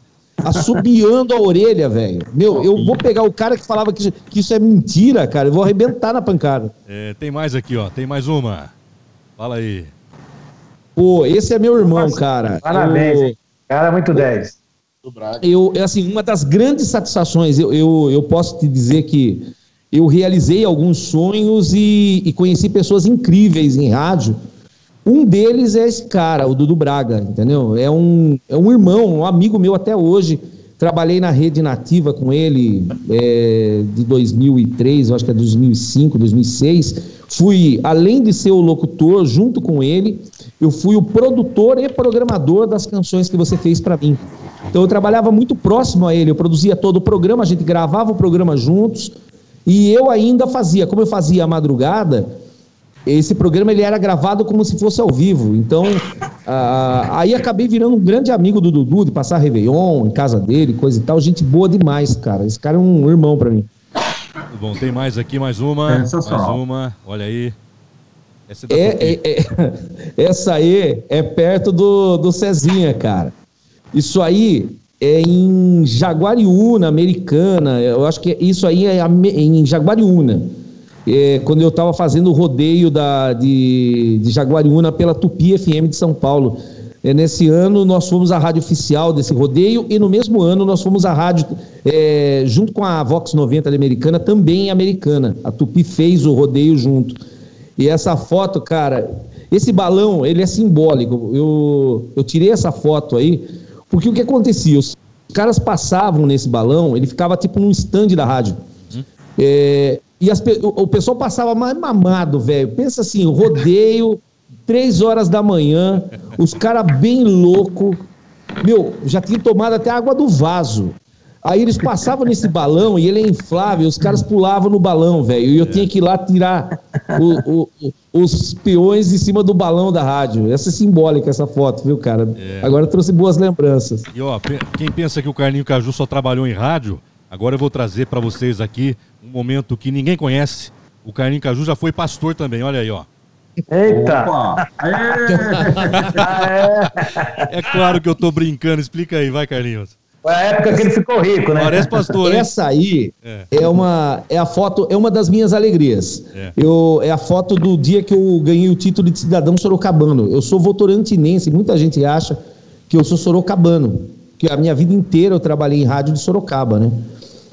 assobiando a orelha, velho. Meu, eu vou pegar o cara que falava que, que isso é mentira, cara, eu vou arrebentar na pancada. É, tem mais aqui, ó, tem mais uma. Fala aí. Pô, esse é meu irmão, cara. Parabéns, eu, cara, muito 10. Eu, assim, uma das grandes satisfações, eu, eu, eu posso te dizer que eu realizei alguns sonhos e, e, conheci pessoas incríveis em rádio. Um deles é esse cara, o Dudu Braga, entendeu? É um, é um irmão, um amigo meu até hoje. Trabalhei na rede nativa com ele é, de 2003, eu acho que é 2005, 2006. Fui, além de ser o locutor, junto com ele, eu fui o produtor e programador das canções que você fez para mim. Então eu trabalhava muito próximo a ele, eu produzia todo o programa, a gente gravava o programa juntos, e eu ainda fazia, como eu fazia a madrugada, esse programa ele era gravado como se fosse ao vivo. Então, ah, aí acabei virando um grande amigo do Dudu, de passar Réveillon em casa dele, coisa e tal. Gente boa demais, cara. Esse cara é um irmão para mim. Bom, tem mais aqui, mais uma. Mais uma. Olha aí. Essa, é, é, é, essa aí é perto do, do Cezinha, cara. Isso aí é em Jaguariúna, americana. Eu acho que isso aí é em Jaguariúna. É, quando eu estava fazendo o rodeio da, de, de Jaguariúna pela Tupi FM de São Paulo. É, nesse ano nós fomos a rádio oficial desse rodeio e no mesmo ano nós fomos a rádio, é, junto com a Vox 90 americana, também americana. A Tupi fez o rodeio junto. E essa foto, cara, esse balão, ele é simbólico. Eu, eu tirei essa foto aí, porque o que acontecia? Os caras passavam nesse balão, ele ficava tipo num stand da rádio. Hum. É, e as, o, o pessoal passava mais mamado, velho. Pensa assim, rodeio, três horas da manhã, os caras bem louco. Meu, já tinha tomado até água do vaso. Aí eles passavam nesse balão e ele é inflável, os caras pulavam no balão, velho. E eu tinha que ir lá tirar o, o, os peões de cima do balão da rádio. Essa é simbólica, essa foto, viu, cara? É. Agora trouxe boas lembranças. E ó, quem pensa que o Carlinho Caju só trabalhou em rádio, agora eu vou trazer para vocês aqui um momento que ninguém conhece. O Carlinho Caju já foi pastor também, olha aí, ó. Eita! é claro que eu tô brincando, explica aí, vai, Carlinhos. Foi a época que ele ficou rico, né? Parece pastor, hein? Essa aí é. é. uma é a foto, é uma das minhas alegrias. É. Eu, é a foto do dia que eu ganhei o título de cidadão sorocabano. Eu sou votorantinense, muita gente acha que eu sou sorocabano, que a minha vida inteira eu trabalhei em rádio de Sorocaba, né?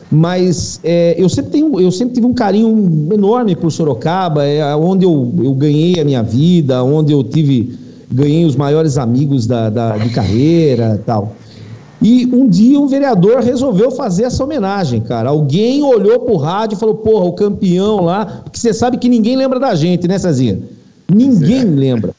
Mas é, eu, sempre tenho, eu sempre tive um carinho enorme por Sorocaba, é onde eu, eu ganhei a minha vida, onde eu tive ganhei os maiores amigos da, da de carreira tal. E um dia um vereador resolveu fazer essa homenagem, cara. Alguém olhou pro rádio e falou: porra, o campeão lá. Porque você sabe que ninguém lembra da gente, né, Cezinha? Ninguém é. lembra.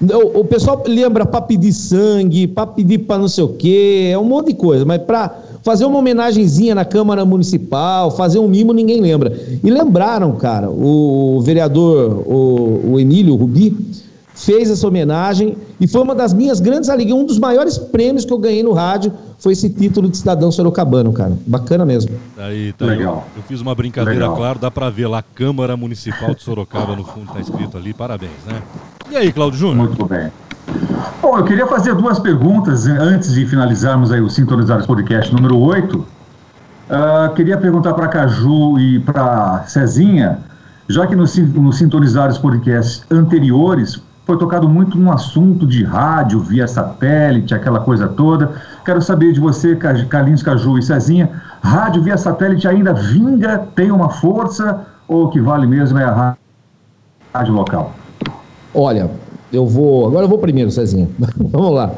O, o, pessoal lembra para pedir sangue, para pedir para não sei o quê, é um monte de coisa, mas para fazer uma homenagenzinha na Câmara Municipal, fazer um mimo, ninguém lembra. E lembraram, cara, o vereador, o, o Emílio Rubi, fez essa homenagem e foi uma das minhas grandes alegrias, um dos maiores prêmios que eu ganhei no rádio foi esse título de cidadão sorocabano, cara. Bacana mesmo. Aí, tá Legal. Eu, eu, fiz uma brincadeira, Legal. claro, dá para ver lá Câmara Municipal de Sorocaba no fundo, tá escrito ali, parabéns, né? E aí, Claudio Júnior? Muito bem. Bom, eu queria fazer duas perguntas antes de finalizarmos aí o Sintonizados Podcast número 8. Uh, ah, queria perguntar para Caju e para Cezinha, já que nos no Sintonizados Podcasts anteriores foi tocado muito no assunto de rádio via satélite, aquela coisa toda. Quero saber de você, Carlinhos Caju e Cezinha, rádio via satélite ainda vinga, tem uma força ou o que vale mesmo é a rádio local? Olha, eu vou. Agora eu vou primeiro, Cezinha. Vamos lá.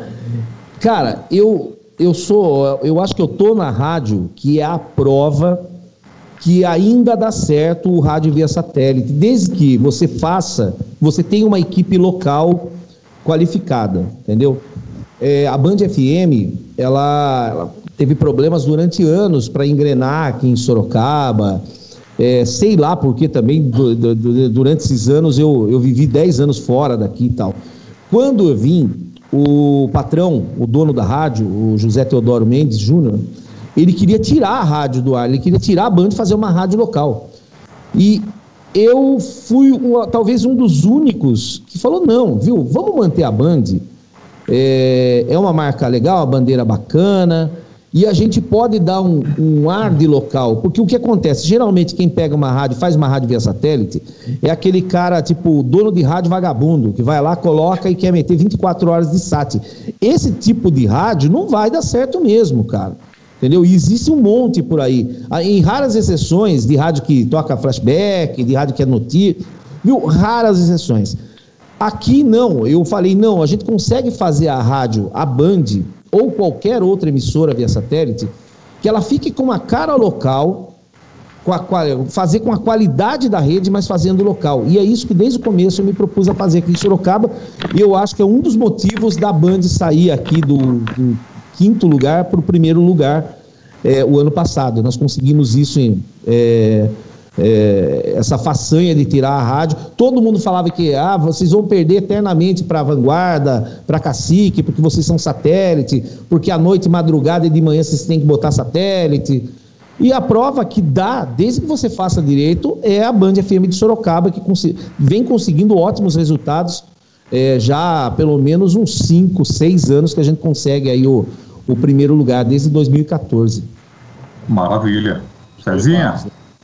Cara, eu, eu sou. Eu acho que eu tô na rádio que é a prova que ainda dá certo o rádio via satélite, desde que você faça, você tenha uma equipe local qualificada, entendeu? É, a Band FM, ela, ela, teve problemas durante anos para engrenar aqui em Sorocaba, é, sei lá porque também, do, do, do, durante esses anos, eu, eu vivi 10 anos fora daqui e tal. Quando eu vim, o patrão, o dono da rádio, o José Teodoro Mendes Júnior, ele queria tirar a rádio do ar, ele queria tirar a Band e fazer uma rádio local. E eu fui uma, talvez um dos únicos que falou: não, viu, vamos manter a Band. É, é uma marca legal, uma bandeira bacana, e a gente pode dar um, um, ar de local, porque o que acontece? Geralmente quem pega uma rádio, faz uma rádio via satélite, é aquele cara, tipo, dono de rádio vagabundo, que vai lá, coloca e quer meter 24 horas de SAT. Esse tipo de rádio não vai dar certo mesmo, cara. Entendeu? E existe um monte por aí. Ah, em raras exceções de rádio que toca flashback, de rádio que é notícia, viu? Raras exceções. Aqui não, eu falei, não, a gente consegue fazer a rádio, a Band, ou qualquer outra emissora via satélite, que ela fique com uma cara local, com a, fazer com a qualidade da rede, mas fazendo local. E é isso que desde o começo eu me propus a fazer aqui em Sorocaba, e eu acho que é um dos motivos da Band sair aqui do, do quinto lugar para o primeiro lugar é, o ano passado. Nós conseguimos isso em. É, é, essa façanha de tirar a rádio. Todo mundo falava que ah, vocês vão perder eternamente para a vanguarda, para cacique, porque vocês são satélite, porque à noite, madrugada e de manhã vocês têm que botar satélite. E a prova que dá, desde que você faça direito, é a Band FM de Sorocaba, que vem conseguindo ótimos resultados é, já há pelo menos uns 5, 6 anos que a gente consegue aí o, o primeiro lugar, desde 2014. Maravilha. Cezinha?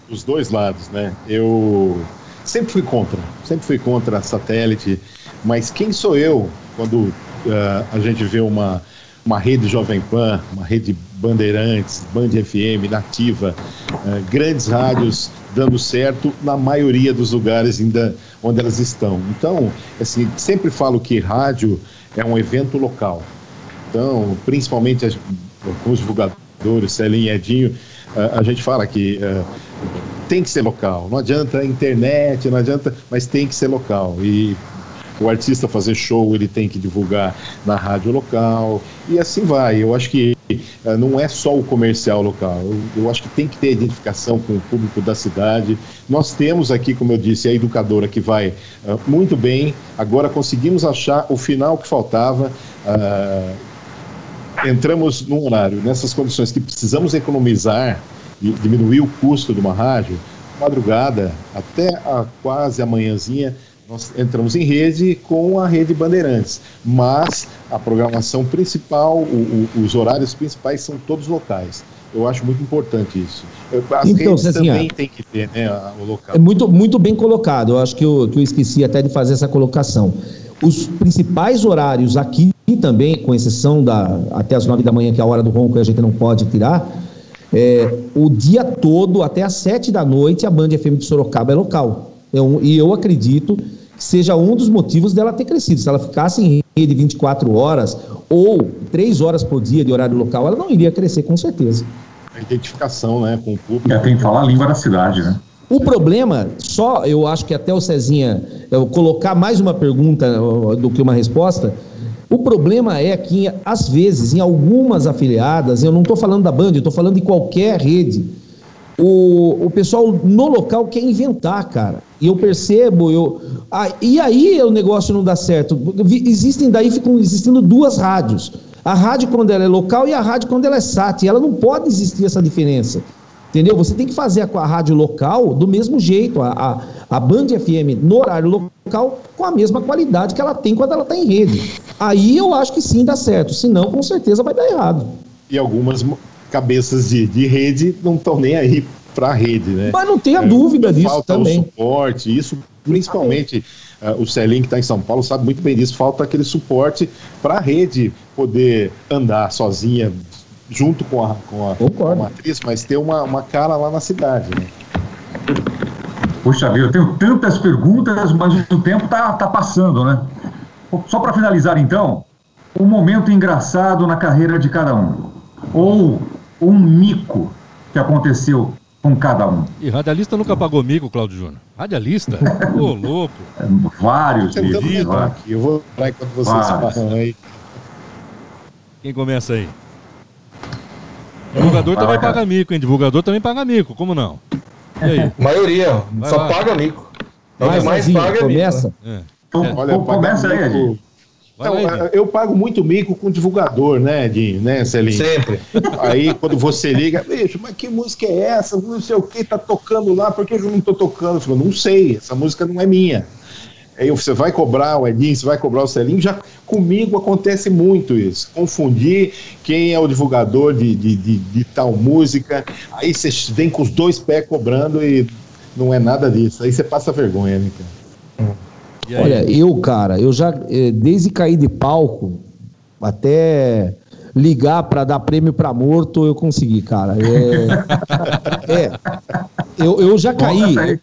Os dois lados, né? Eu sempre fui contra, sempre fui contra a satélite, mas quem sou eu quando uh, a gente vê uma, uma rede Jovem Pan, uma rede Bandeirantes, Band FM, Nativa, uh, grandes rádios dando certo na maioria dos lugares ainda onde elas estão. Então, assim, sempre falo que rádio é um evento local. Então, principalmente as, os divulgadores, Celinho e Edinho, a, a gente fala que uh, tem que ser local. Não adianta internet, não adianta, mas tem que ser local. E o artista fazer show, ele tem que divulgar na rádio local e assim vai. Eu acho que uh, não é só o comercial local. Eu, eu, acho que tem que ter identificação com o público da cidade. Nós temos aqui, como eu disse, a educadora que vai uh, muito bem. Agora conseguimos achar o final que faltava. Uh, entramos num horário, nessas condições que precisamos economizar e diminuir o custo de uma rádio, madrugada até a quase amanhãzinha nós entramos em rede com a rede Bandeirantes, mas a programação principal, o, o, os horários principais são todos locais. Eu acho muito importante isso. As então, redes assim, também tem que ter né, o local. É muito, muito bem colocado. Eu acho que eu, que eu esqueci até de fazer essa colocação. Os principais horários aqui também, com exceção da até as nove da manhã, que é a hora do ronco, a gente não pode tirar, é, o dia todo, até às sete da noite, a Band FM de Sorocaba é local. É um, e eu acredito seja um dos motivos dela ter crescido. Se ela ficasse em rede 24 horas ou 3 horas por dia de horário local, ela não iria crescer, com certeza. A identificação né, com o público. É, tem que falar a língua da cidade, né? O problema, só eu acho que até o Cezinha eu colocar mais uma pergunta do que uma resposta, o problema é que, às vezes, em algumas afiliadas, eu não estou falando da Band, eu estou falando de qualquer rede, o, o pessoal no local quer inventar, cara. E eu percebo, eu. Ah, e aí o negócio não dá certo. Existem daí ficam existindo duas rádios. A rádio quando ela é local e a rádio quando ela é SAT. E ela não pode existir essa diferença. Entendeu? Você tem que fazer a, a rádio local do mesmo jeito, a, a, a Band FM no horário local, com a mesma qualidade que ela tem quando ela está em rede. Aí eu acho que sim dá certo, senão com certeza vai dar errado. E algumas cabeças de, de rede não estão nem aí para a rede, né? Mas não tenha é, dúvida disso falta também. Falta o suporte, isso principalmente uh, o Celim que está em São Paulo sabe muito bem disso, falta aquele suporte para a rede poder andar sozinha junto com a, com a, com a matriz, mas ter uma, uma cara lá na cidade, né? Puxa vida, eu tenho tantas perguntas, mas o tempo tá, tá passando, né? Só para finalizar então, um momento engraçado na carreira de cada um. Ou um mico que aconteceu com cada um. E radialista nunca pagou mico, Cláudio Júnior. Radialista? Ô, louco. Vários, vivido. Aqui. Eu vou lá enquanto vocês falam aí. Quem começa aí? Divulgador também paga mico, hein? Divulgador também paga mico, como não? E aí? Maioria, Vai só lá. paga mico. Mas, mais paga é começa. Mico. É. Então, Olha, começa aí, Edinho. Então, eu pago muito mico com divulgador, né, Edinho, né, Celinho? Sempre. Aí quando você liga, bicho, mas que música é essa? Não sei o que, tá tocando lá, por que eu não tô tocando? Eu falo, não sei, essa música não é minha. Aí você vai cobrar o Edinho, você vai cobrar o Celinho, já comigo acontece muito isso. Confundir quem é o divulgador de, de, de, de tal música, aí você vem com os dois pés cobrando e não é nada disso. Aí você passa vergonha, né, cara? Olha, eu, cara, eu já, eh, desde cair de palco até ligar para dar prêmio para morto, eu consegui, cara. É, é eu, eu já caí.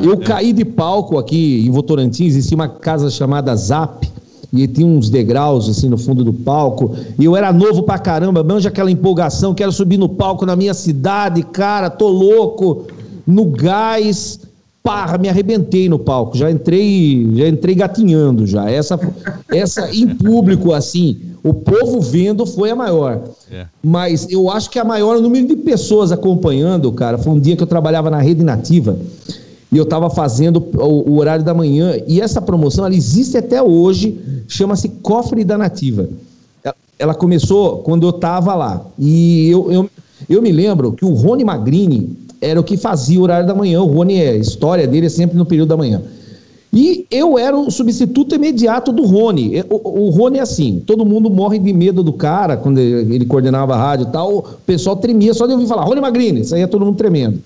Eu caí de palco aqui em Votorantim, existia uma casa chamada Zap, e tinha uns degraus assim no fundo do palco, e eu era novo pra caramba, manja aquela empolgação, quero subir no palco na minha cidade, cara, tô louco, no gás, parra, me arrebentei no palco, já entrei, já entrei gatinhando já. Essa, essa em público assim, o povo vendo foi a maior. É. Mas eu acho que a maior número de pessoas acompanhando, cara, foi um dia que eu trabalhava na rede nativa e eu estava fazendo o, o, horário da manhã e essa promoção ela existe até hoje, chama-se Cofre da Nativa. Ela começou quando eu estava lá e eu, eu, eu me lembro que o Rony Magrini era o que fazia o horário da manhã. O Rony, a história dele é sempre no período da manhã. E eu era o substituto imediato do Rony. O, o Rony é assim, todo mundo morre de medo do cara, quando ele, coordenava a rádio e tal, o pessoal tremia só de ouvir falar, Rony Magrini, saía todo mundo tremendo.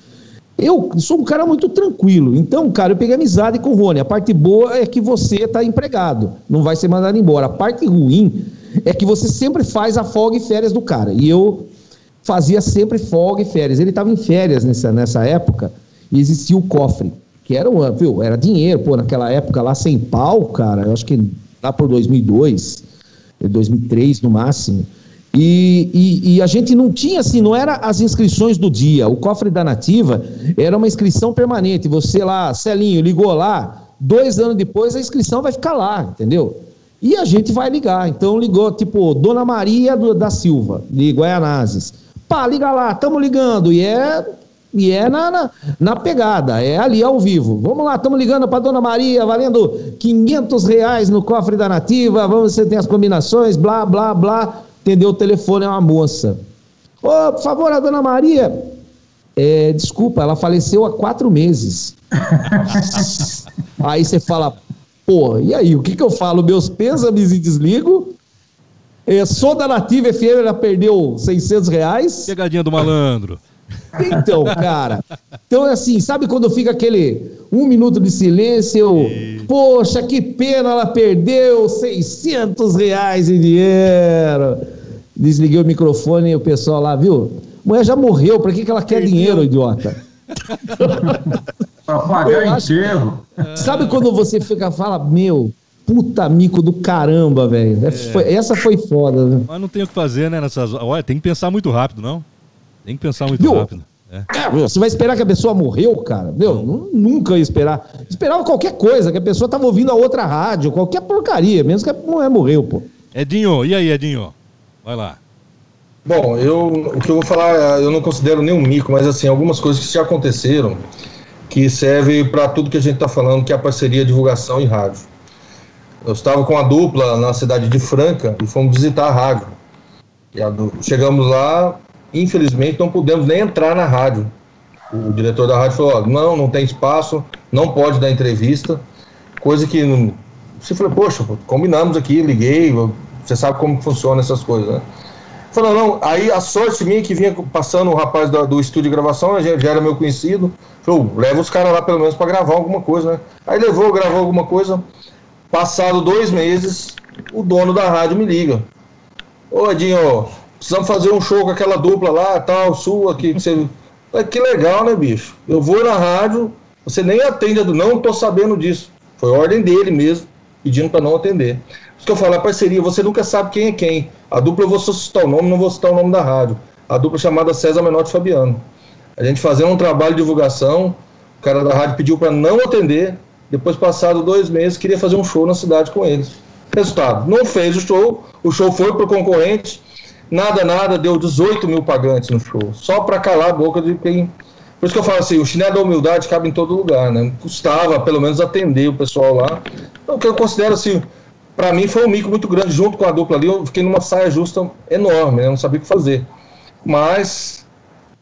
Eu sou um cara muito tranquilo, então, cara, eu peguei amizade com o Rony. A parte boa é que você está empregado, não vai ser mandado embora. A parte ruim é que você sempre faz a folga e férias do cara. E eu fazia sempre folga e férias. Ele estava em férias nessa, nessa época e existia o cofre, que era, viu, era dinheiro, pô, naquela época lá, sem pau, cara, eu acho que lá por 2002, 2003 no máximo. E, e, e, a gente não tinha assim, não era as inscrições do dia. O cofre da Nativa era uma inscrição permanente. Você lá, Celinho, ligou lá, dois anos depois a inscrição vai ficar lá, entendeu? E a gente vai ligar. Então ligou, tipo, Dona Maria do, da Silva, de Guaianazes. Pá, liga lá, estamos ligando. E é, e é na, na, na, pegada, é ali ao vivo. Vamos lá, estamos ligando para Dona Maria, valendo 500 reais no cofre da Nativa. Vamos, você tem as combinações, blá, blá, blá. Entendeu? O telefone é uma moça. Ô, oh, por favor, a Dona Maria. É, desculpa, ela faleceu há quatro meses. aí você fala, pô, e aí, o que, que eu falo? Meus pêsames e desligo? É, sou da Nativa FM, ela perdeu 600 reais. Pegadinha do malandro. Então, cara. Então, é assim, sabe quando fica aquele um minuto de silêncio? E... Poxa, que pena, ela perdeu 600 reais em dinheiro. Desliguei o microfone e o pessoal lá, viu? Mulher já morreu, pra que, que ela quer dinheiro, idiota? pra pagar enterro. Sabe quando você fica fala, meu, puta mico do caramba, velho. É. Essa foi foda, né? Mas não tem o que fazer, né? Nessas... Olha, tem que pensar muito rápido, não? Tem que pensar muito rápido. É. É, você vai esperar que a pessoa morreu, cara? Meu, não. nunca ia esperar. Esperava qualquer coisa, que a pessoa tava ouvindo a outra rádio, qualquer porcaria, mesmo que a mulher morreu, pô. Edinho, e aí, Edinho? Vai lá. Bom, eu, o que eu vou falar, eu não considero nenhum mico, mas assim, algumas coisas que já aconteceram que servem para tudo que a gente está falando, que é a parceria divulgação e rádio. Eu estava com a dupla na cidade de Franca e fomos visitar a rádio. A chegamos lá, infelizmente não pudemos nem entrar na rádio. O diretor da rádio falou: não, não tem espaço, não pode dar entrevista. Coisa que você falou: poxa, combinamos aqui, liguei, você sabe como funciona essas coisas, né? Falou, não, aí a sorte minha que vinha passando o rapaz do, do estúdio de gravação, já, já era meu conhecido, falou, leva os caras lá pelo menos para gravar alguma coisa, né? Aí levou, gravou alguma coisa. Passado dois meses, o dono da rádio me liga. Ô Edinho, precisamos fazer um show com aquela dupla lá, tal, sua, que você. Que legal, né, bicho? Eu vou na rádio, você nem atende, não tô sabendo disso. Foi ordem dele mesmo, pedindo para não atender. Isso que eu falo, a parceria, você nunca sabe quem é quem. A dupla eu vou citar o nome, não vou citar o nome da rádio. A dupla chamada César Menotti Fabiano. A gente fazendo um trabalho de divulgação, o cara da rádio pediu para não atender, depois, passado dois meses, queria fazer um show na cidade com eles. Resultado, não fez o show, o show foi para o concorrente, nada, nada, deu 18 mil pagantes no show, só para calar a boca de quem. Por isso que eu falo assim: o chinelo da humildade cabe em todo lugar, né? Custava pelo menos atender o pessoal lá. Então, o que eu considero assim, para mim foi um mico muito grande, junto com a dupla ali, eu fiquei numa saia justa enorme, né? Não sabia o que fazer. Mas,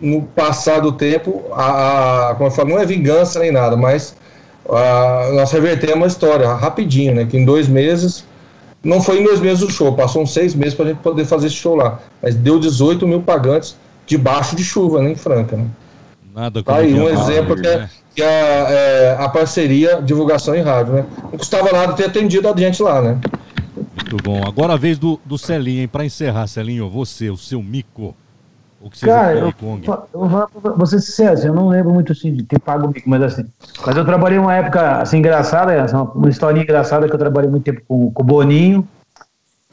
no passar do tempo, a, a, como eu falo, não é vingança nem nada, mas a, nós revertemos a história rapidinho, né? Que em dois meses, não foi em dois meses o show, passou uns seis meses para a gente poder fazer esse show lá. Mas deu 18 mil pagantes debaixo de chuva, né, em Franca, né? Nada tá aí um exemplo que, é, né? Que é, é, a parceria divulgação em rádio, né? Não custava nada ter atendido a gente lá, né? Muito bom. Agora a vez do, do Celinho, hein? Para encerrar, Celinho, você, o seu mico. O que Cara, eu, eu vou ser sincero, eu não lembro muito assim de ter pago o mico, mas assim. Mas eu trabalhei uma época assim engraçada, assim, uma, uma historinha engraçada que eu trabalhei muito tempo com, com o Boninho.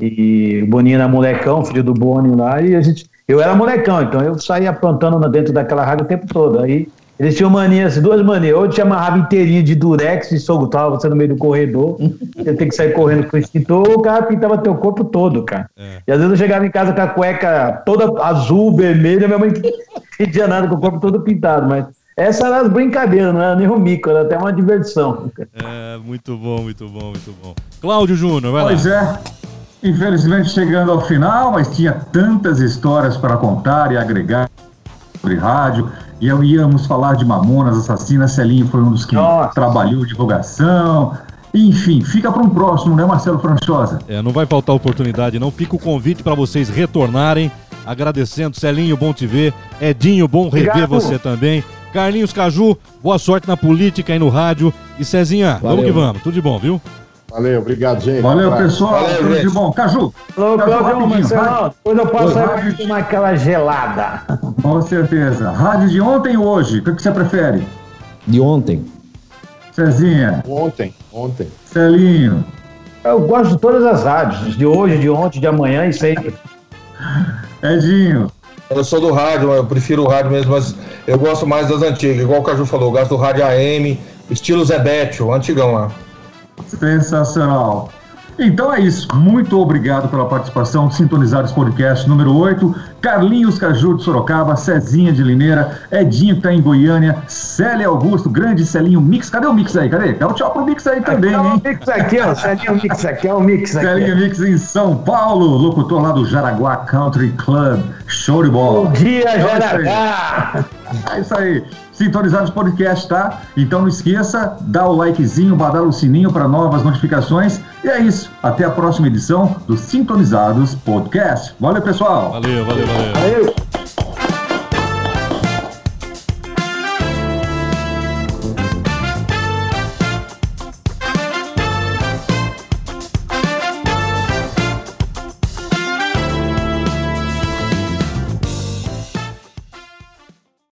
E o Boninho era molecão, filho do Boninho lá, e a gente. Eu era molecão, então eu saía aprontando dentro daquela rádio o tempo todo. Aí eles tinham mania, assim, duas manias. Ou te amarrava inteirinho de durex e tava você no meio do corredor. Você tem que sair correndo com o extintor, ou o cara pintava teu corpo todo, cara. É. E às vezes eu chegava em casa com a cueca toda azul, vermelha, minha mãe não pedia nada com o corpo todo pintado, mas. Essas eram as brincadeiras, não era nem um mico, era até uma diversão. É, muito bom, muito bom, muito bom. Cláudio Júnior, vai pois lá. Pois é, infelizmente chegando ao final, mas tinha tantas histórias para contar e agregar sobre rádio. E íamos falar de Mamonas Assassinas, Celinho foi um dos que Nossa. trabalhou divulgação. Enfim, fica para um próximo, né, Marcelo Franchosa? É, não vai faltar oportunidade, não. Fica o convite para vocês retornarem. Agradecendo, Celinho, bom te ver. Edinho, bom Obrigado. rever você também. Carlinhos Caju, boa sorte na política e no rádio. E Cezinha, Valeu. vamos que vamos. Tudo de bom, viu? Valeu, obrigado, gente. Valeu, pessoal. Valeu, tudo gente. de bom. Caju. Alô, Cláudio Marcelo. Depois eu passo aí tomar aquela gelada. Com certeza. Rádio de ontem e hoje, o que você prefere? De ontem. Cezinha. Ontem, ontem. Celinho. Eu gosto de todas as rádios, de hoje, de ontem, de amanhã e sempre. Edinho. Eu sou do rádio, eu prefiro o rádio mesmo, mas eu gosto mais das antigas. Igual o Caju falou, eu gosto do rádio AM, estilo Zebete, o antigão lá. Sensacional. Então é isso. Muito obrigado pela participação. Sintonizados Podcast número 8. Carlinhos Caju de Sorocaba, Cezinha de Limeira, Edinho que tá em Goiânia, Célia Augusto, grande Celinho Mix. Cadê o Mix aí? Cadê? Dá um tchau pro Mix aí também, hein? É o Mix aqui, ó. Celinho Mix aqui, é o Mix aqui. Celinho Mix em São Paulo, locutor lá do Jaraguá Country Club. Show de bola. Bom dia, é. Jaraguá! É isso aí. Sintonizados Podcast, tá? Então não esqueça, dá o likezinho, badala o sininho para novas notificações. E é isso. Até a próxima edição do Sintonizados Podcast. Valeu, pessoal. Valeu, valeu, valeu. Valeu!